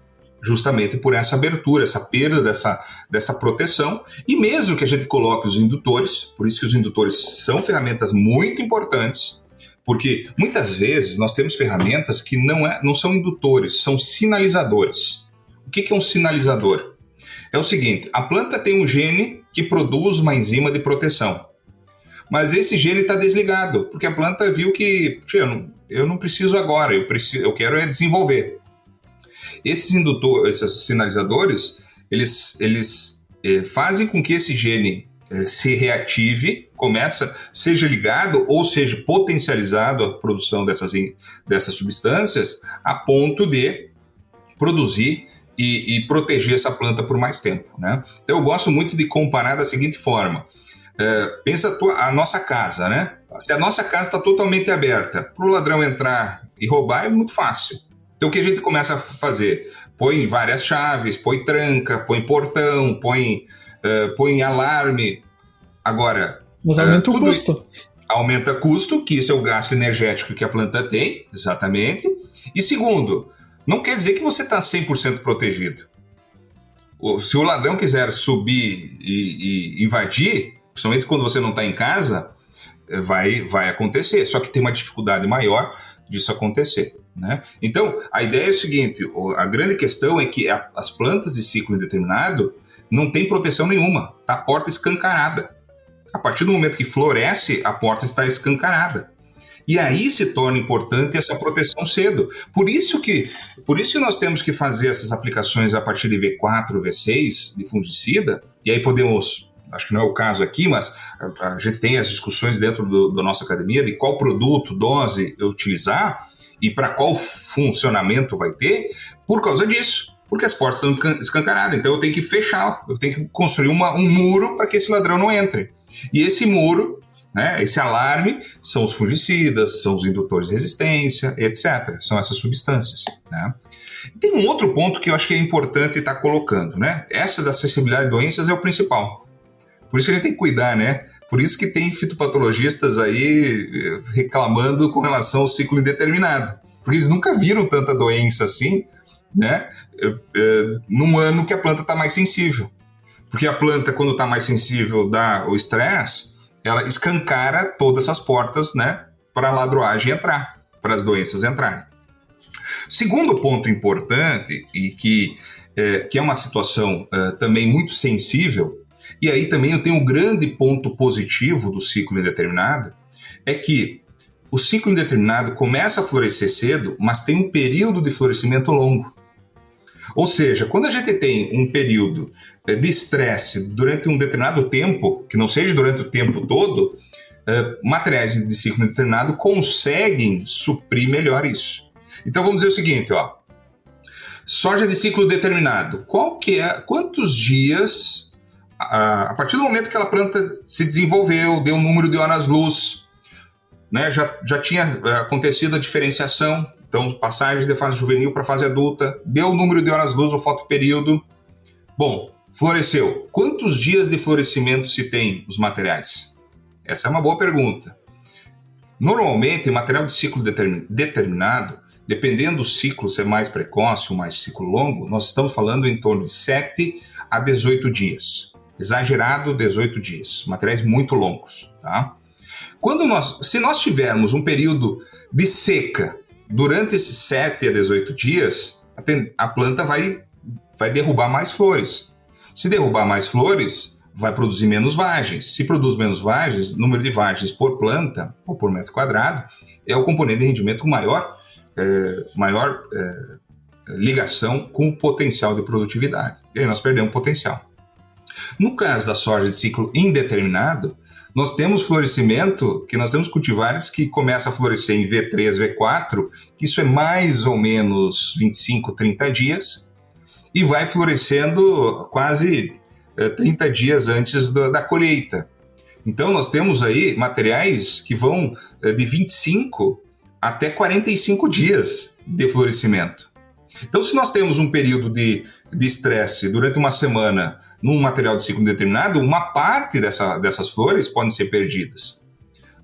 justamente por essa abertura, essa perda dessa, dessa proteção. E mesmo que a gente coloque os indutores, por isso que os indutores são ferramentas muito importantes, porque muitas vezes nós temos ferramentas que não, é, não são indutores, são sinalizadores. O que, é um sinalizador? é o seguinte: a planta tem um gene que produz uma enzima de proteção. Mas esse gene está desligado, porque a planta viu que eu não, eu não preciso agora, eu, preciso, eu quero é desenvolver. Esses indutores, esses sinalizadores, eles, eles eh, fazem com que esse gene eh, se reative, começa, seja ligado ou seja potencializado a produção dessas, dessas substâncias, a ponto de produzir e, e, proteger essa planta por mais tempo. Né? Então eu gosto muito de comparar da seguinte forma: é, pensa a, tua, a, nossa casa, né? Se a nossa casa está totalmente aberta, para o ladrão entrar e roubar é muito fácil. Então o que a gente começa a fazer? Põe várias chaves, põe tranca, põe portão, põe, uh, põe alarme. Agora. Mas aumenta uh, o custo. Aumenta custo, que isso é o gasto energético que a planta tem, exatamente. E segundo, não quer dizer que você está 100% protegido. Se o ladrão quiser subir e, e invadir, principalmente quando você não está em casa, eh, vai, vai acontecer. Só que tem uma dificuldade maior disso acontecer. Né? Então, a ideia é o seguinte: a grande questão é que as plantas de ciclo indeterminado não têm proteção nenhuma, tá a porta escancarada. A partir do momento que floresce, a porta está escancarada. E aí se torna importante essa proteção cedo. Por isso que, por isso que nós temos que fazer essas aplicações a partir de V4, V6 de fungicida, e aí podemos acho que não é o caso aqui, mas a, a gente tem as discussões dentro da nossa academia de qual produto, dose utilizar e para qual funcionamento vai ter, por causa disso. Porque as portas estão escancaradas. Então eu tenho que fechar, eu tenho que construir uma, um muro para que esse ladrão não entre. E esse muro né? Esse alarme são os fungicidas, são os indutores de resistência, etc. São essas substâncias. Né? Tem um outro ponto que eu acho que é importante estar colocando. Né? Essa da acessibilidade de doenças é o principal. Por isso que a gente tem que cuidar, né? Por isso que tem fitopatologistas aí eh, reclamando com relação ao ciclo indeterminado. Porque eles nunca viram tanta doença assim, né? Eh, eh, num ano que a planta está mais sensível. Porque a planta, quando está mais sensível dá o estresse, ela escancara todas as portas, né, para a ladroagem entrar, para as doenças entrarem. Segundo ponto importante e que é, que é uma situação é, também muito sensível, e aí também eu tenho um grande ponto positivo do ciclo indeterminado, é que o ciclo indeterminado começa a florescer cedo, mas tem um período de florescimento longo. Ou seja, quando a gente tem um período é, de estresse durante um determinado tempo, que não seja durante o tempo todo, é, materiais de ciclo indeterminado conseguem suprir melhor isso. Então vamos dizer o seguinte, ó. Soja de ciclo determinado. Qual que é, quantos dias a, a partir do momento que aquela planta se desenvolveu, deu um número de horas-luz, né, já, já tinha é, acontecido a diferenciação, então passagem de fase juvenil para fase adulta, deu o número de horas-luz, o fotoperíodo. Bom, floresceu. Quantos dias de florescimento se tem os materiais? Essa é uma boa pergunta. Normalmente, material de ciclo determinado, dependendo do ciclo ser mais precoce ou mais ciclo longo, nós estamos falando em torno de 7 a 18 dias. Exagerado, 18 dias. Materiais muito longos, tá? Quando nós, se nós tivermos um período de seca durante esses 7 a 18 dias, a, a planta vai, vai derrubar mais flores. Se derrubar mais flores, vai produzir menos vagens. Se produz menos vagens, número de vagens por planta ou por metro quadrado é o componente de rendimento com maior, é, maior é, ligação com o potencial de produtividade. E aí nós perdemos potencial. No caso da soja de ciclo indeterminado, nós temos florescimento, que nós temos cultivares que começam a florescer em V3, V4, que isso é mais ou menos 25, 30 dias, e vai florescendo quase 30 eh, dias antes da, da colheita. Então, nós temos aí materiais que vão eh, de 25 até 45 dias de florescimento. Então, se nós temos um período de estresse durante uma semana num material de ciclo determinado, uma parte dessa, dessas flores podem ser perdidas.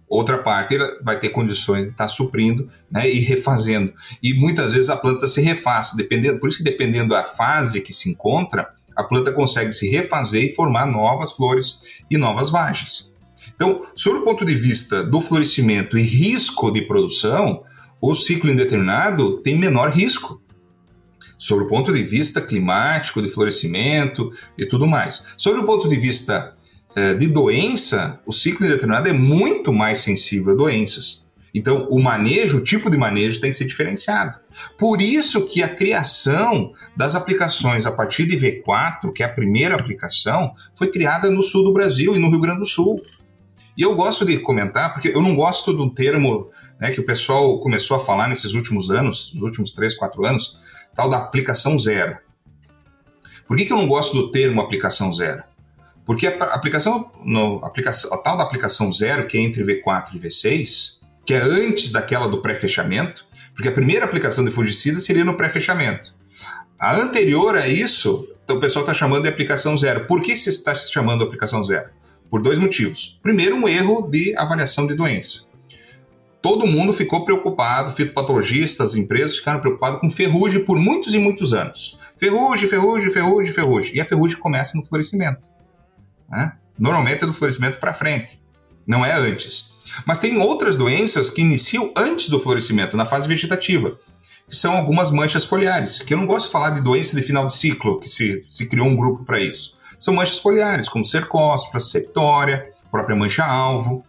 Outra parte vai ter condições de estar suprindo né, e refazendo. E muitas vezes a planta se refaz, dependendo, por isso que dependendo da fase que se encontra, a planta consegue se refazer e formar novas flores e novas vagens. Então, sob o ponto de vista do florescimento e risco de produção, o ciclo indeterminado tem menor risco sobre o ponto de vista climático, de florescimento e tudo mais. Sobre o ponto de vista eh, de doença, o ciclo indeterminado é muito mais sensível a doenças. Então, o manejo, o tipo de manejo tem que ser diferenciado. Por isso que a criação das aplicações a partir de V4, que é a primeira aplicação, foi criada no sul do Brasil e no Rio Grande do Sul. E eu gosto de comentar, porque eu não gosto do termo né, que o pessoal começou a falar nesses últimos anos, nos últimos 3, 4 anos, tal da aplicação zero. Por que, que eu não gosto do termo aplicação zero? Porque a aplicação, no, aplicação, a tal da aplicação zero, que é entre V4 e V6, que é antes daquela do pré-fechamento, porque a primeira aplicação de fungicida seria no pré-fechamento. A anterior a isso, então o pessoal está chamando de aplicação zero. Por que se está chamando de aplicação zero? Por dois motivos. Primeiro, um erro de avaliação de doença todo mundo ficou preocupado, fitopatologistas, empresas ficaram preocupados com ferrugem por muitos e muitos anos. Ferrugem, ferrugem, ferrugem, ferrugem. E a ferrugem começa no florescimento. Né? Normalmente é do florescimento para frente, não é antes. Mas tem outras doenças que iniciam antes do florescimento, na fase vegetativa, que são algumas manchas foliares, que eu não gosto de falar de doença de final de ciclo, que se, se criou um grupo para isso. São manchas foliares, como cercóspora, septória, própria mancha-alvo.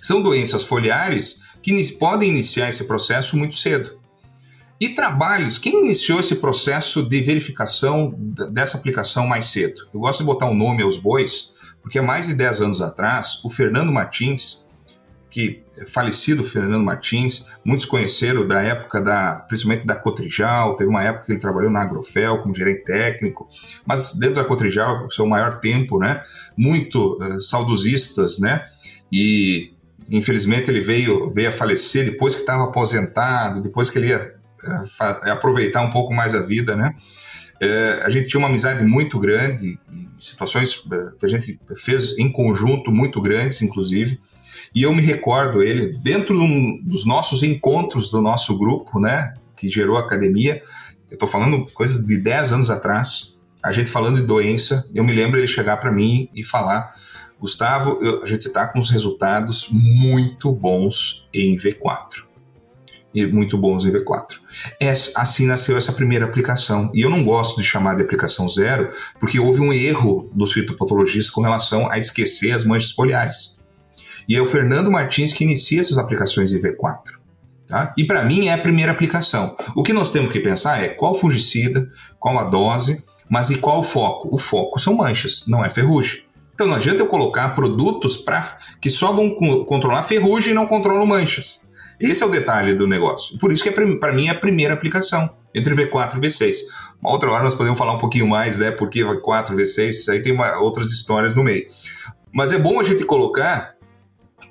São doenças foliares que podem iniciar esse processo muito cedo. E trabalhos, quem iniciou esse processo de verificação dessa aplicação mais cedo? Eu gosto de botar o um nome aos bois, porque há mais de 10 anos atrás, o Fernando Martins, que é falecido Fernando Martins, muitos conheceram da época da, principalmente da Cotrijal, teve uma época que ele trabalhou na Agrofel como gerente técnico, mas dentro da Cotrijal, seu maior tempo, né, muito uh, saudosistas, né, e infelizmente ele veio, veio a falecer depois que estava aposentado, depois que ele ia é, aproveitar um pouco mais a vida, né? É, a gente tinha uma amizade muito grande, situações é, que a gente fez em conjunto muito grandes, inclusive. E eu me recordo ele dentro um, dos nossos encontros do nosso grupo, né, que gerou a academia. Eu estou falando coisas de 10 anos atrás. A gente falando de doença, eu me lembro ele chegar para mim e falar Gustavo, eu, a gente está com os resultados muito bons em V4. e muito bons em V4. É, assim nasceu essa primeira aplicação. E eu não gosto de chamar de aplicação zero, porque houve um erro dos fitopatologistas com relação a esquecer as manchas foliares. E é o Fernando Martins que inicia essas aplicações em V4. Tá? E para mim é a primeira aplicação. O que nós temos que pensar é qual fungicida, qual a dose, mas e qual o foco? O foco são manchas, não é ferrugem. Então não adianta eu colocar produtos pra, que só vão controlar ferrugem e não controlam manchas. Esse é o detalhe do negócio. Por isso que é, para mim é a primeira aplicação entre V4 e V6. Uma outra hora nós podemos falar um pouquinho mais, né? Porque V4, V6, aí tem uma, outras histórias no meio. Mas é bom a gente colocar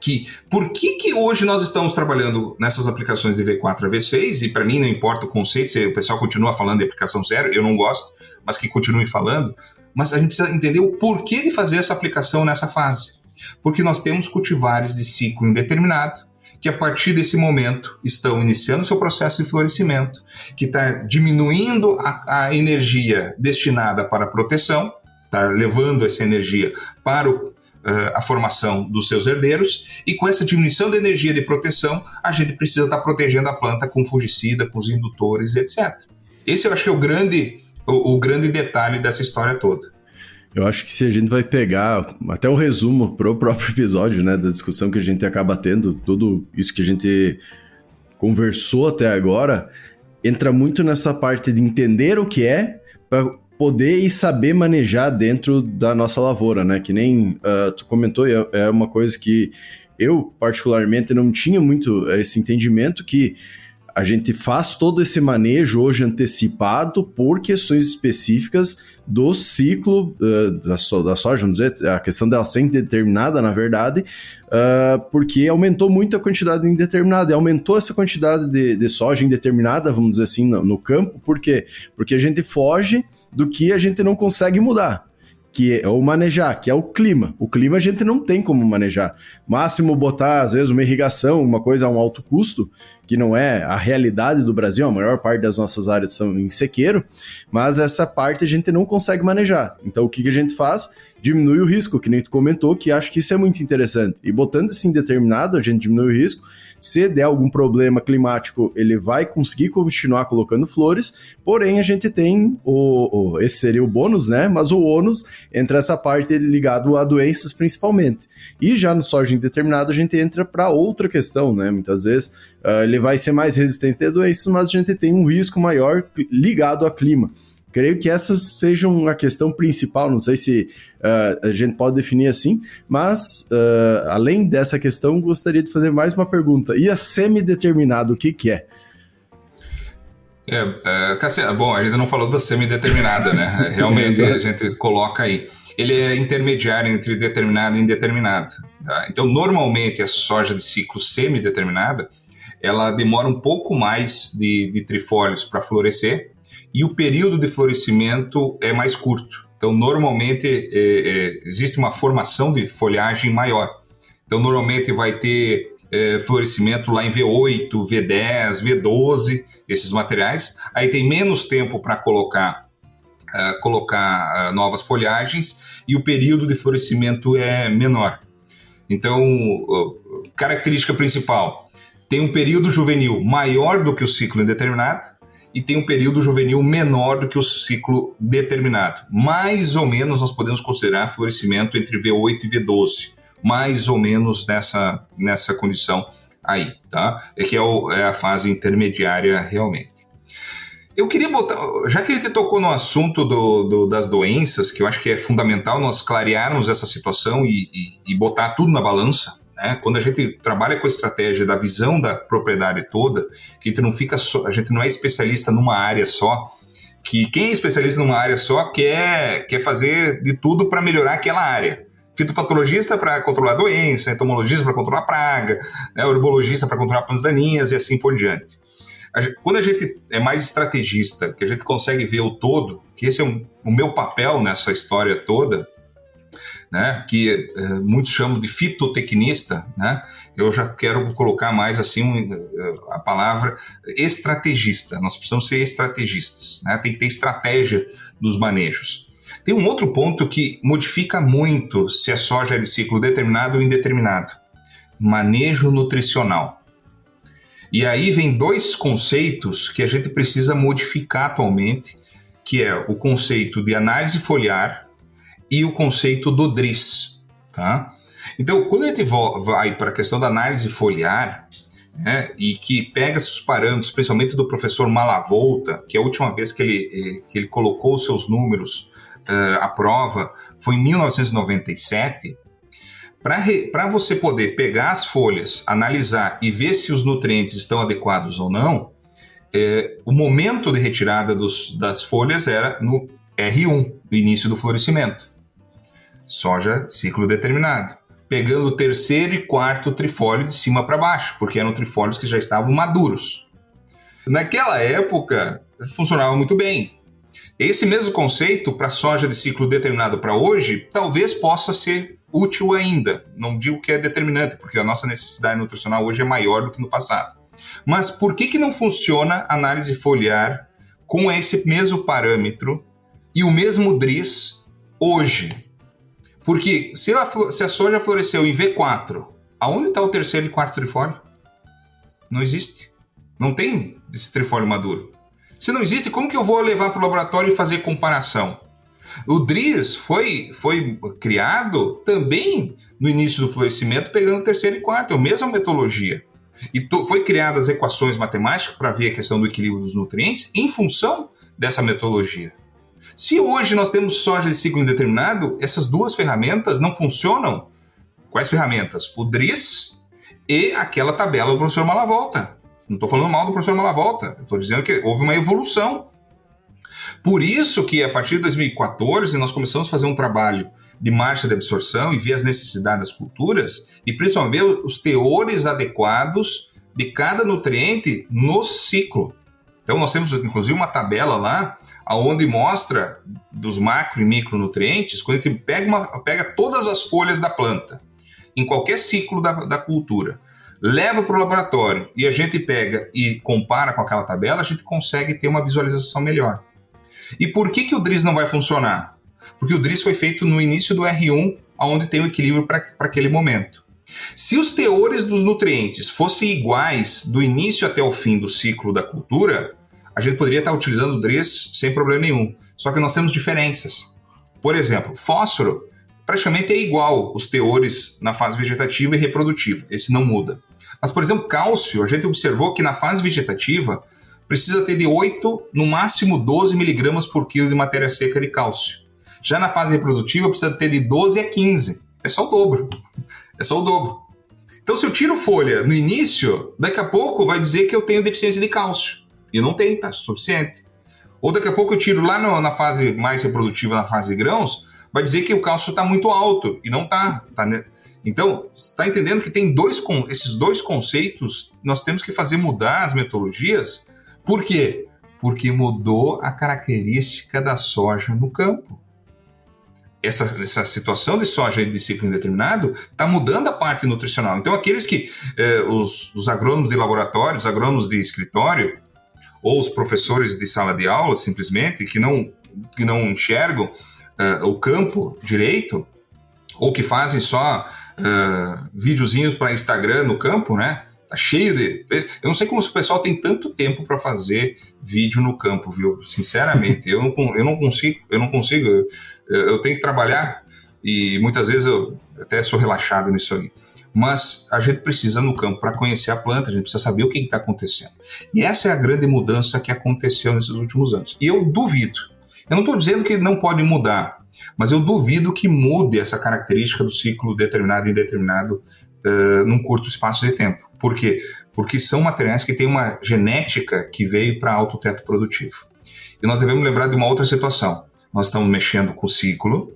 que por que, que hoje nós estamos trabalhando nessas aplicações de V4 a V6, e para mim não importa o conceito, se o pessoal continua falando de aplicação zero, eu não gosto, mas que continue falando, mas a gente precisa entender o porquê de fazer essa aplicação nessa fase. Porque nós temos cultivares de ciclo indeterminado, que a partir desse momento estão iniciando seu processo de florescimento, que está diminuindo a, a, energia destinada para a proteção, está levando essa energia para o, uh, a formação dos seus herdeiros, e com essa diminuição da energia de proteção, a gente precisa estar tá protegendo a planta com fungicida, com os indutores, etc. Esse eu acho que é o grande, o, o grande detalhe dessa história toda. Eu acho que se a gente vai pegar até o resumo pro próprio episódio, né, da discussão que a gente acaba tendo, tudo isso que a gente conversou até agora, entra muito nessa parte de entender o que é para poder e saber manejar dentro da nossa lavoura, né? Que nem uh, tu comentou, é, é uma coisa que eu particularmente não tinha muito esse entendimento que a gente faz todo esse manejo hoje antecipado por questões específicas do ciclo uh, da, so, da soja, vamos dizer, a questão dela ser indeterminada, na verdade, uh, porque aumentou muito a quantidade indeterminada, e aumentou essa quantidade de, de soja indeterminada, vamos dizer assim, no, no campo, por quê? Porque a gente foge do que a gente não consegue mudar que é o manejar, que é o clima. O clima a gente não tem como manejar. Máximo botar, às vezes, uma irrigação, uma coisa a um alto custo, que não é a realidade do Brasil, a maior parte das nossas áreas são em sequeiro, mas essa parte a gente não consegue manejar. Então o que, que a gente faz? Diminui o risco, que nem tu comentou, que acho que isso é muito interessante. E botando isso indeterminado, a gente diminui o risco, se der algum problema climático, ele vai conseguir continuar colocando flores, porém a gente tem o, o esse seria o bônus, né? Mas o ônus entre essa parte ligado a doenças principalmente. E já no soja indeterminado a gente entra para outra questão, né? Muitas vezes uh, ele vai ser mais resistente a doenças, mas a gente tem um risco maior ligado a clima. Creio que essas sejam a questão principal, não sei se uh, a gente pode definir assim, mas uh, além dessa questão, gostaria de fazer mais uma pergunta. E a semi-determinado, o que, que é? É, é Cassiano, bom, a gente não falou da semi-determinada, né? Realmente a gente coloca aí. Ele é intermediário entre determinado e indeterminado. Tá? Então, normalmente, a soja de ciclo semi-determinada, ela demora um pouco mais de, de trifólios para florescer, e o período de florescimento é mais curto. Então, normalmente, é, é, existe uma formação de folhagem maior. Então, normalmente vai ter é, florescimento lá em V8, V10, V12, esses materiais. Aí tem menos tempo para colocar, uh, colocar uh, novas folhagens e o período de florescimento é menor. Então, característica principal, tem um período juvenil maior do que o ciclo indeterminado, e tem um período juvenil menor do que o ciclo determinado. Mais ou menos nós podemos considerar florescimento entre V8 e V12, mais ou menos nessa, nessa condição aí, tá? É que é, o, é a fase intermediária realmente. Eu queria botar, já que ele tocou no assunto do, do, das doenças, que eu acho que é fundamental nós clarearmos essa situação e, e, e botar tudo na balança, né? Quando a gente trabalha com a estratégia da visão da propriedade toda, que a gente não fica só, a gente não é especialista numa área só, que quem é especialista numa área só quer, quer fazer de tudo para melhorar aquela área. Fitopatologista para controlar doença, entomologista para controlar praga, né? urbologista para controlar plantas daninhas e assim por diante. A gente, quando a gente é mais estrategista, que a gente consegue ver o todo, que esse é um, o meu papel nessa história toda, né, que é, muitos chamam de fitotecnista, né, eu já quero colocar mais assim eh, a palavra estrategista. Nós precisamos ser estrategistas, né, tem que ter estratégia nos manejos. Tem um outro ponto que modifica muito se a soja é de ciclo determinado ou indeterminado: manejo nutricional. E aí vem dois conceitos que a gente precisa modificar atualmente, que é o conceito de análise foliar e o conceito do DRIS, tá? Então, quando a gente vai para a questão da análise foliar, né, e que pega esses parâmetros, principalmente do professor Malavolta, que a última vez que ele, eh, que ele colocou seus números uh, à prova foi em 1997, para você poder pegar as folhas, analisar e ver se os nutrientes estão adequados ou não, é, o momento de retirada dos, das folhas era no R1, no início do florescimento. Soja ciclo determinado. Pegando o terceiro e quarto trifólio de cima para baixo, porque eram trifólios que já estavam maduros. Naquela época, funcionava muito bem. Esse mesmo conceito para soja de ciclo determinado para hoje talvez possa ser útil ainda. Não digo que é determinante, porque a nossa necessidade nutricional hoje é maior do que no passado. Mas por que, que não funciona a análise foliar com esse mesmo parâmetro e o mesmo DRIS hoje? Porque se a, se a soja floresceu em V4, aonde está o terceiro e quarto trifólio? Não existe. Não tem esse trifólio maduro. Se não existe, como que eu vou levar para o laboratório e fazer comparação? O DRIS foi, foi criado também no início do florescimento, pegando terceiro e quarto, é a mesma metodologia. E to, foi criadas equações matemáticas para ver a questão do equilíbrio dos nutrientes em função dessa metodologia. Se hoje nós temos soja de ciclo indeterminado, essas duas ferramentas não funcionam. Quais ferramentas? O DRIS e aquela tabela do professor Malavolta. Não estou falando mal do professor Malavolta, estou dizendo que houve uma evolução por isso que a partir de 2014 nós começamos a fazer um trabalho de marcha de absorção e ver as necessidades das culturas e principalmente os teores adequados de cada nutriente no ciclo. Então nós temos inclusive uma tabela lá aonde mostra dos macro e micronutrientes, quando a gente pega, uma, pega todas as folhas da planta, em qualquer ciclo da, da cultura, leva para o laboratório e a gente pega e compara com aquela tabela, a gente consegue ter uma visualização melhor. E por que, que o DRIS não vai funcionar? Porque o DRIS foi feito no início do R1, onde tem o equilíbrio para aquele momento. Se os teores dos nutrientes fossem iguais do início até o fim do ciclo da cultura, a gente poderia estar utilizando o DRIS sem problema nenhum. Só que nós temos diferenças. Por exemplo, fósforo praticamente é igual os teores na fase vegetativa e reprodutiva. Esse não muda. Mas, por exemplo, cálcio, a gente observou que na fase vegetativa precisa ter de 8, no máximo 12 miligramas por quilo de matéria seca de cálcio. Já na fase reprodutiva, precisa ter de 12 a 15. É só o dobro. É só o dobro. Então, se eu tiro folha no início, daqui a pouco vai dizer que eu tenho deficiência de cálcio. E não tem, tá suficiente. Ou daqui a pouco eu tiro lá no, na fase mais reprodutiva, na fase grãos, vai dizer que o cálcio está muito alto. E não está. Tá, né? Então, está entendendo que tem dois, esses dois conceitos, nós temos que fazer mudar as metodologias por quê? Porque mudou a característica da soja no campo. Essa, essa situação de soja de ciclo indeterminado está mudando a parte nutricional. Então, aqueles que, eh, os, os agrônomos de laboratório, os agrônomos de escritório, ou os professores de sala de aula, simplesmente, que não, que não enxergam uh, o campo direito, ou que fazem só uh, videozinhos para Instagram no campo, né? Tá cheio de. Eu não sei como o pessoal tem tanto tempo para fazer vídeo no campo, viu? Sinceramente, eu não, eu não consigo, eu não consigo. Eu, eu tenho que trabalhar e muitas vezes eu até sou relaxado nisso aí. Mas a gente precisa no campo para conhecer a planta, a gente precisa saber o que está acontecendo. E essa é a grande mudança que aconteceu nesses últimos anos. E eu duvido. Eu não estou dizendo que não pode mudar, mas eu duvido que mude essa característica do ciclo determinado e indeterminado uh, num curto espaço de tempo. Por quê? Porque são materiais que têm uma genética que veio para alto teto produtivo. E nós devemos lembrar de uma outra situação. Nós estamos mexendo com o ciclo,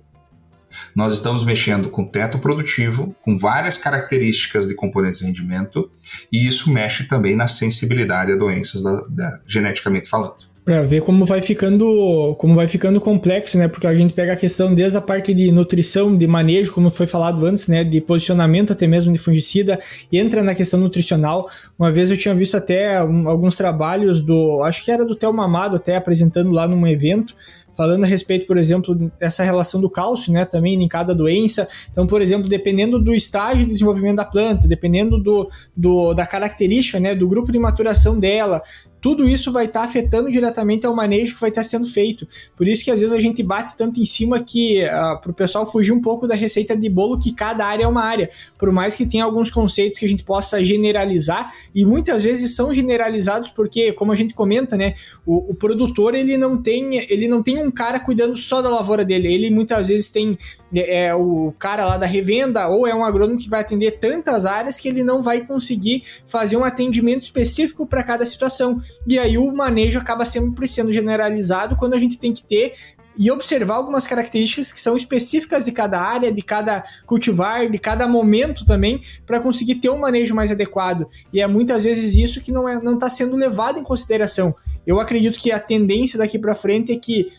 nós estamos mexendo com teto produtivo, com várias características de componentes de rendimento, e isso mexe também na sensibilidade a doenças da, da, geneticamente falando. para ver como vai ficando como vai ficando complexo, né? Porque a gente pega a questão desde a parte de nutrição, de manejo, como foi falado antes, né? De posicionamento até mesmo de fungicida, entra na questão nutricional. Uma vez eu tinha visto até alguns trabalhos do, acho que era do Thelma Amado até apresentando lá num evento, falando a respeito, por exemplo, dessa relação do cálcio, né, também em cada doença. Então, por exemplo, dependendo do estágio de desenvolvimento da planta, dependendo do, do da característica, né, do grupo de maturação dela, tudo isso vai estar tá afetando diretamente ao manejo que vai estar tá sendo feito. Por isso que às vezes a gente bate tanto em cima que uh, ah, para o pessoal fugir um pouco da receita de bolo que cada área é uma área. Por mais que tenha alguns conceitos que a gente possa generalizar e muitas vezes são generalizados porque, como a gente comenta, né, o, o produtor ele não tem ele não tem um cara cuidando só da lavoura dele. Ele muitas vezes tem é, é o cara lá da revenda ou é um agrônomo que vai atender tantas áreas que ele não vai conseguir fazer um atendimento específico para cada situação. E aí o manejo acaba sempre sendo generalizado quando a gente tem que ter e observar algumas características que são específicas de cada área, de cada cultivar, de cada momento também, para conseguir ter um manejo mais adequado. E é muitas vezes isso que não está é, tá sendo levado em consideração. Eu acredito que a tendência daqui para frente é que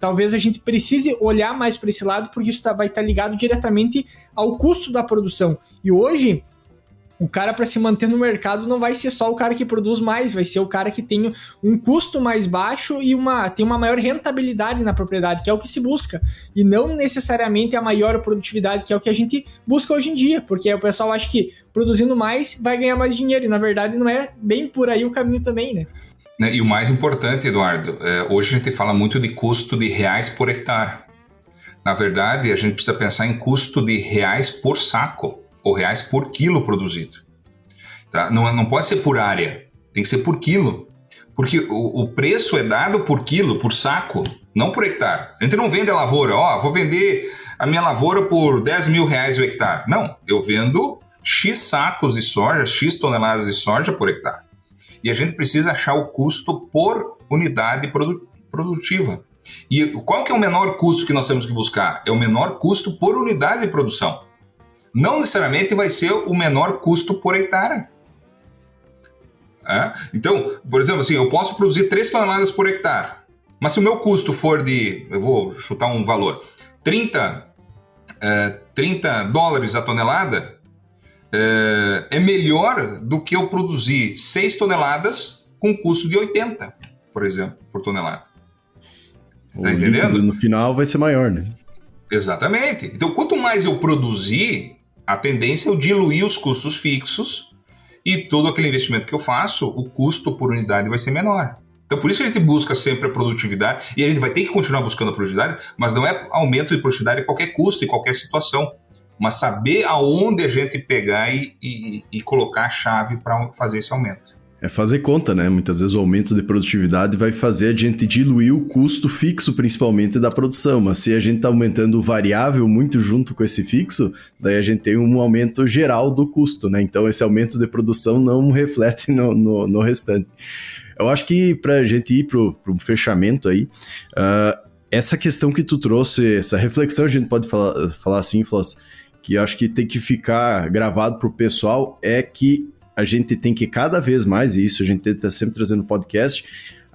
Talvez a gente precise olhar mais para esse lado, porque isso tá, vai estar tá ligado diretamente ao custo da produção. E hoje, o cara para se manter no mercado não vai ser só o cara que produz mais, vai ser o cara que tem um custo mais baixo e uma, tem uma maior rentabilidade na propriedade, que é o que se busca. E não necessariamente a maior produtividade, que é o que a gente busca hoje em dia, porque o pessoal acha que produzindo mais vai ganhar mais dinheiro, e na verdade não é bem por aí o caminho também, né? Né? E o mais importante, Eduardo, é, hoje a gente fala muito de custo de reais por hectare. Na verdade, a gente precisa pensar em custo de reais por saco ou reais por quilo produzido. Tá? Não, não pode ser por área, tem que ser por quilo. Porque o, o, preço é dado por quilo, por saco, não por hectare. A gente não vende a lavoura, ó, vou vender a minha lavoura por 10 mil reais o hectare. Não, eu vendo X sacos de soja, X toneladas de soja por hectare e a gente precisa achar o custo por unidade produ produtiva. E qual que é o menor custo que nós temos que buscar? É o menor custo por unidade de produção. Não necessariamente vai ser o menor custo por hectare. É? Então, por exemplo, assim, eu posso produzir 3 toneladas por hectare, mas se o meu custo for de, eu vou chutar um valor, 30, é, 30 dólares a tonelada, é, é melhor do que eu produzir 6 toneladas com custo de 80, por exemplo, por tonelada. Tá entendendo? No final vai ser maior, né? Exatamente. Então, quanto mais eu produzir, a tendência é eu diluir os custos fixos e todo aquele investimento que eu faço, o custo por unidade vai ser menor. Então, por isso que a gente busca sempre a produtividade e a gente vai ter que continuar buscando a produtividade, mas não é aumento de produtividade a qualquer custo, em qualquer situação mas saber aonde a gente pegar e, e, e colocar a chave para fazer esse aumento. É fazer conta, né? Muitas vezes o aumento de produtividade vai fazer a gente diluir o custo fixo, principalmente da produção. Mas se a gente está aumentando o variável muito junto com esse fixo, daí a gente tem um aumento geral do custo, né? Então esse aumento de produção não reflete no, no, no restante. Eu acho que para a gente ir para um fechamento aí, uh, essa questão que tu trouxe, essa reflexão, a gente pode falar, falar assim, Floss, que acho que tem que ficar gravado para o pessoal é que a gente tem que cada vez mais, e isso a gente está sempre trazendo no podcast,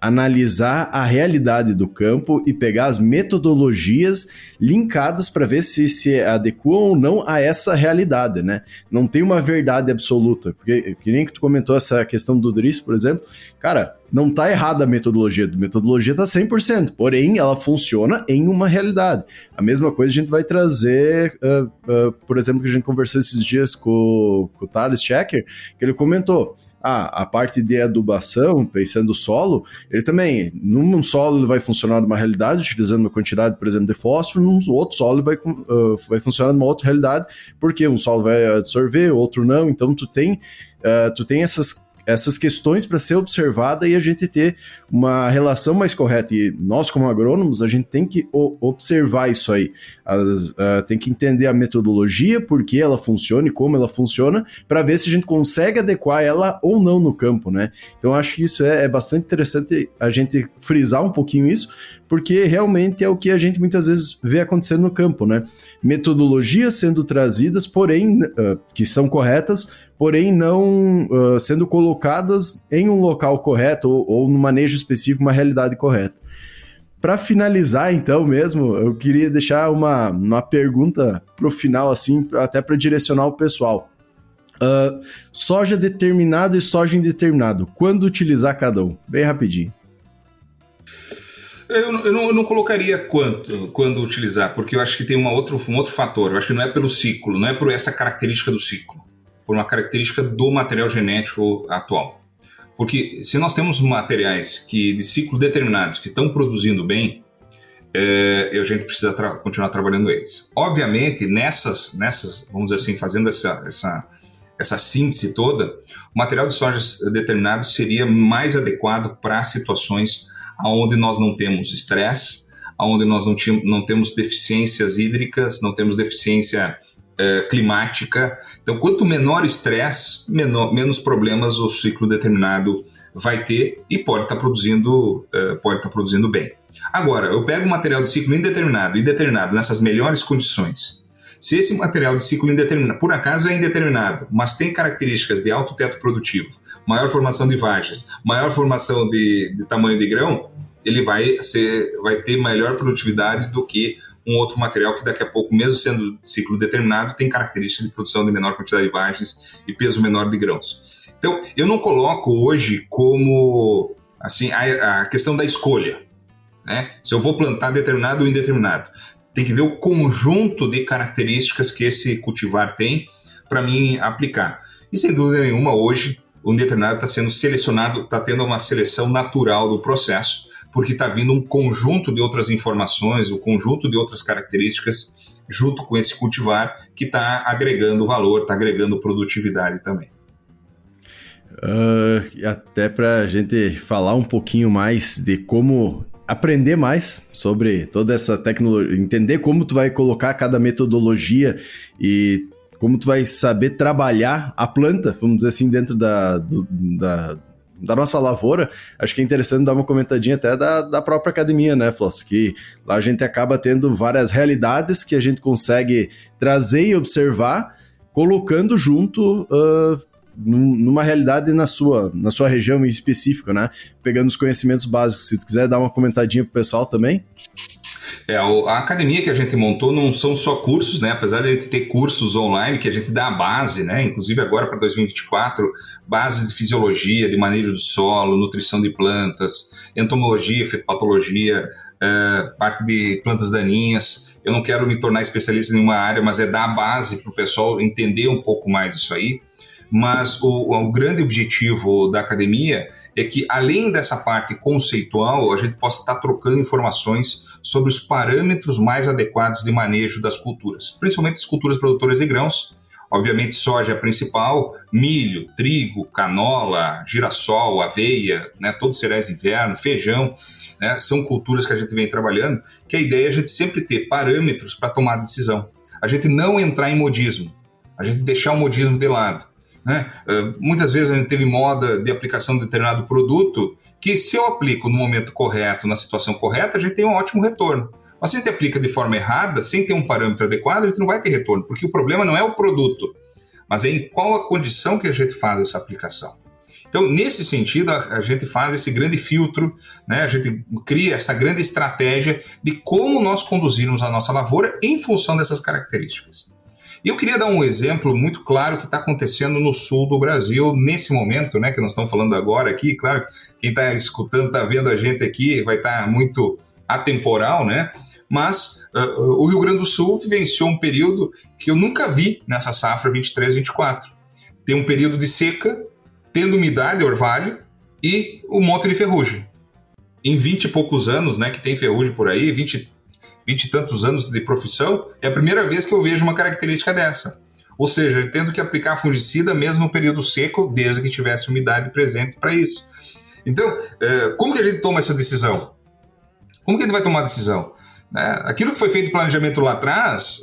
analisar a realidade do campo e pegar as metodologias linkadas para ver se se adequam ou não a essa realidade, né? Não tem uma verdade absoluta, porque que nem que tu comentou essa questão do Driss, por exemplo, cara, não tá errada a metodologia, a metodologia tá 100%, porém ela funciona em uma realidade. A mesma coisa a gente vai trazer, uh, uh, por exemplo, que a gente conversou esses dias com, com o Thales Checker, que ele comentou, ah, a parte de adubação, pensando solo, ele também, num solo ele vai funcionar numa realidade, utilizando uma quantidade, por exemplo, de fósforo, num outro solo vai, uh, vai funcionar numa outra realidade, porque um solo vai absorver, outro não, então tu tem, uh, tu tem essas essas questões para ser observada e a gente ter uma relação mais correta. E nós, como agrônomos, a gente tem que observar isso aí. As, uh, tem que entender a metodologia, por que ela funciona e como ela funciona, para ver se a gente consegue adequar ela ou não no campo, né? Então acho que isso é, é bastante interessante a gente frisar um pouquinho isso, porque realmente é o que a gente muitas vezes vê acontecendo no campo, né? Metodologias sendo trazidas, porém, uh, que são corretas, porém não uh, sendo colocadas em um local correto ou, ou no manejo específico, uma realidade correta. Para finalizar, então, mesmo, eu queria deixar uma, uma pergunta para o final, assim, até para direcionar o pessoal. Uh, soja determinado e soja indeterminado. Quando utilizar cada um? Bem rapidinho. Eu, eu, não, eu não colocaria quanto, quando utilizar, porque eu acho que tem uma outro, um outro fator. Eu acho que não é pelo ciclo, não é por essa característica do ciclo, por uma característica do material genético atual. Porque se nós temos materiais que de ciclo determinados que estão produzindo bem, é, a gente precisa tra continuar trabalhando eles. Obviamente, nessas, nessas, vamos dizer assim, fazendo essa, essa, essa síntese toda, o material de soja determinado seria mais adequado para situações onde nós não temos estresse, onde nós não, não temos deficiências hídricas, não temos deficiência é, climática. Então, quanto menor estresse, menos problemas o ciclo determinado vai ter e pode estar tá produzindo, é, pode estar tá produzindo bem. Agora, eu pego um material de ciclo indeterminado e determinado nessas melhores condições. Se esse material de ciclo indeterminado, por acaso é indeterminado, mas tem características de alto teto produtivo, maior formação de vagens, maior formação de, de tamanho de grão, ele vai, ser, vai ter melhor produtividade do que um outro material que daqui a pouco, mesmo sendo ciclo determinado, tem características de produção de menor quantidade de vagens e peso menor de grãos. Então, eu não coloco hoje como assim a, a questão da escolha, né? Se eu vou plantar determinado ou indeterminado, tem que ver o conjunto de características que esse cultivar tem para mim aplicar. E sem dúvida nenhuma, hoje, o indeterminado está sendo selecionado, está tendo uma seleção natural do processo porque está vindo um conjunto de outras informações, um conjunto de outras características junto com esse cultivar que está agregando valor, está agregando produtividade também. Uh, até para a gente falar um pouquinho mais de como aprender mais sobre toda essa tecnologia, entender como tu vai colocar cada metodologia e como tu vai saber trabalhar a planta, vamos dizer assim, dentro da, do, da, da nossa lavoura, acho que é interessante dar uma comentadinha até da, da própria academia, né, Floss? Que lá a gente acaba tendo várias realidades que a gente consegue trazer e observar, colocando junto uh, numa realidade na sua, na sua região em específico, né? Pegando os conhecimentos básicos. Se tu quiser dar uma comentadinha pro pessoal também. É, a academia que a gente montou não são só cursos, né? Apesar de a gente ter cursos online que a gente dá a base, né? Inclusive agora para 2024, bases de fisiologia, de manejo do solo, nutrição de plantas, entomologia, fitopatologia, é, parte de plantas daninhas. Eu não quero me tornar especialista em uma área, mas é dar a base para o pessoal entender um pouco mais isso aí. Mas o, o grande objetivo da academia é que, além dessa parte conceitual, a gente possa estar trocando informações sobre os parâmetros mais adequados de manejo das culturas, principalmente as culturas produtoras de grãos. Obviamente, soja é principal, milho, trigo, canola, girassol, aveia, né, todos os cereais de inverno, feijão, né, são culturas que a gente vem trabalhando, que a ideia é a gente sempre ter parâmetros para tomar decisão. A gente não entrar em modismo, a gente deixar o modismo de lado. Né? Uh, muitas vezes a gente teve moda de aplicação de determinado produto que, se eu aplico no momento correto, na situação correta, a gente tem um ótimo retorno. Mas se a gente aplica de forma errada, sem ter um parâmetro adequado, a gente não vai ter retorno, porque o problema não é o produto, mas é em qual a condição que a gente faz essa aplicação. Então, nesse sentido, a, a, gente faz esse grande filtro, né? a gente cria essa grande estratégia de como nós conduzirmos a nossa lavoura em função dessas características. Eu queria dar um exemplo muito claro que está acontecendo no sul do Brasil nesse momento, né, que nós estamos falando agora aqui. Claro, quem está escutando, está vendo a gente aqui, vai estar tá muito atemporal, né? Mas uh, o Rio Grande do Sul vivenciou um período que eu nunca vi nessa safra 23-24. Tem um período de seca, tendo umidade, orvalho, e um monte de ferrugem. Em 20 e poucos anos, né, que tem ferrugem por aí, 20 vinte e tantos anos de profissão, é a primeira vez que eu vejo uma característica dessa. Ou seja, tendo que aplicar fungicida mesmo no período seco, desde que tivesse umidade presente para isso. Então, é, como que a gente toma essa decisão? Como que a gente vai tomar a decisão? Né? Aquilo que foi feito planejamento lá atrás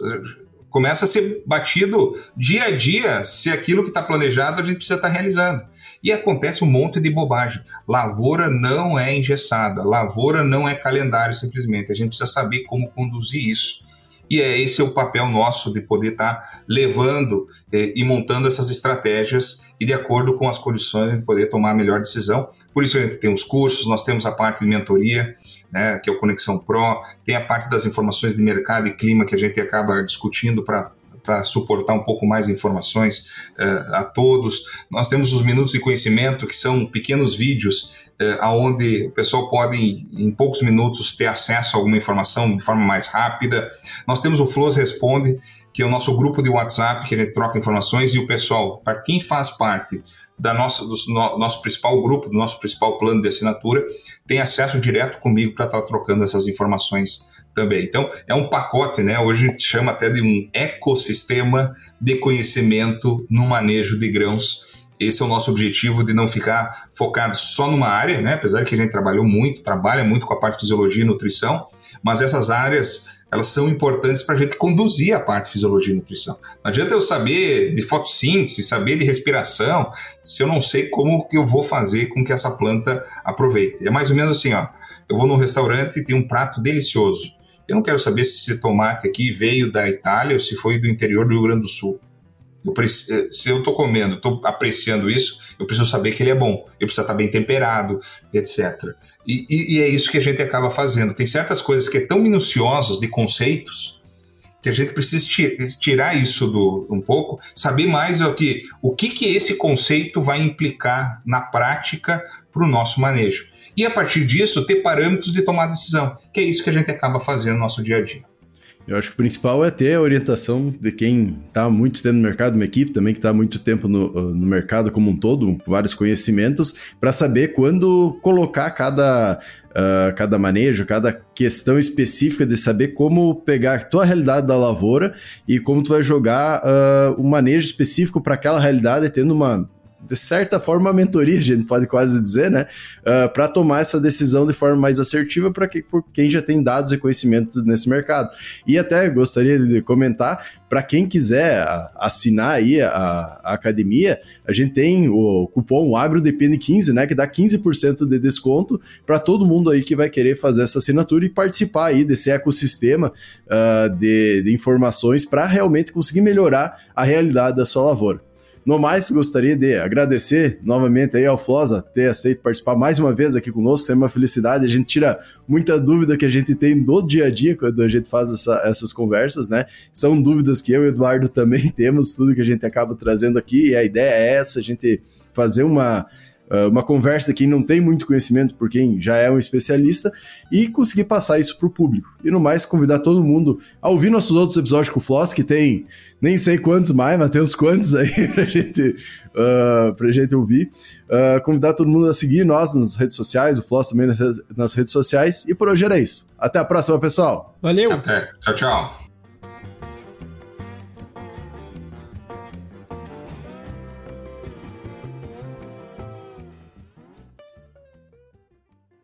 começa a ser batido dia a dia se aquilo que está planejado a gente precisa estar tá realizando. E acontece um monte de bobagem. Lavoura não é engessada, lavoura não é calendário simplesmente. A gente precisa saber como conduzir isso. E é esse é o papel nosso de poder estar tá levando eh, e montando essas estratégias e de acordo com as condições de poder tomar a melhor decisão. Por isso a gente tem os cursos, nós temos a parte de mentoria, né, que é o Conexão Pro, tem a parte das informações de mercado e clima que a gente acaba discutindo para para suportar um pouco mais informações uh, a todos. Nós temos os minutos de conhecimento, que são pequenos vídeos uh, onde o pessoal pode, em poucos minutos, ter acesso a alguma informação de forma mais rápida. Nós temos o Flows Responde, que é o nosso grupo de WhatsApp, que gente troca informações, e o pessoal, para quem faz parte da nossa, do no, nosso principal grupo, do nosso principal plano de assinatura, tem acesso direto comigo para estar tá trocando essas informações também. Então, é um pacote, né? Hoje a gente chama até de um ecossistema de conhecimento no manejo de grãos. Esse é o nosso objetivo de não ficar focado só numa área, né? Apesar que a gente trabalhou muito, trabalha muito com a parte de fisiologia e nutrição, mas essas áreas elas são importantes para a gente conduzir a parte de fisiologia e nutrição. Não adianta eu saber de fotossíntese, saber de respiração, se eu não sei como que eu vou fazer com que essa planta aproveite. É mais ou menos assim, ó. Eu vou num restaurante e tem um prato delicioso. Eu não quero saber se esse tomate aqui veio da Itália ou se foi do interior do Rio Grande do Sul. Eu, eh, se eu estou comendo, estou apreciando isso, eu preciso saber que ele é bom, eu preciso estar bem temperado, etc. E, e, e, é isso que a gente acaba fazendo. Tem certas coisas que é tão minuciosas de conceitos que a gente precisa tirar isso do, um pouco, saber mais o que, o que, que esse conceito vai implicar na prática para o nosso manejo. E a partir disso, ter parâmetros de tomar decisão, que é isso que a gente acaba fazendo no nosso dia a dia. Eu acho que o principal é ter a orientação de quem está muito tempo no mercado, uma equipe também que está muito tempo no, uh, no, mercado como um todo, vários conhecimentos, para saber quando colocar cada, uh, cada manejo, cada questão específica de saber como pegar a tua realidade da lavoura e como tu vai jogar uh, um manejo específico para aquela realidade, tendo uma de certa forma, uma mentoria, a gente pode quase dizer, né? Uh, ah, para tomar essa decisão de forma mais assertiva para que, quem já tem dados e conhecimentos nesse mercado. E até gostaria de comentar, para quem quiser assinar aí a, a, academia, a gente tem o cupom AgroDPN15, né? Que dá 15% de desconto para todo mundo aí que vai querer fazer essa assinatura e participar aí desse ecossistema uh, de, de informações para realmente conseguir melhorar a realidade da sua lavoura. No mais, gostaria de agradecer novamente aí ao Flosa ter aceito participar mais uma vez aqui conosco, é uma felicidade, a gente tira muita dúvida que a gente tem no dia a dia quando a gente faz essa, essas conversas, né? São dúvidas que eu e o Eduardo também temos, tudo que a gente acaba trazendo aqui, e a ideia é essa, a gente fazer uma uma conversa de quem não tem muito conhecimento por quem já é um especialista e conseguir passar isso para o público. E no mais, convidar todo mundo a ouvir nossos outros episódios com o Floss, que tem nem sei quantos mais, mas tem uns quantos aí para gente, uh, pra gente ouvir. Uh, convidar todo mundo a seguir nós nas redes sociais, o Floss também nas, nas redes sociais. E por hoje era isso. Até a próxima, pessoal. Valeu. Até. Tchau, tchau.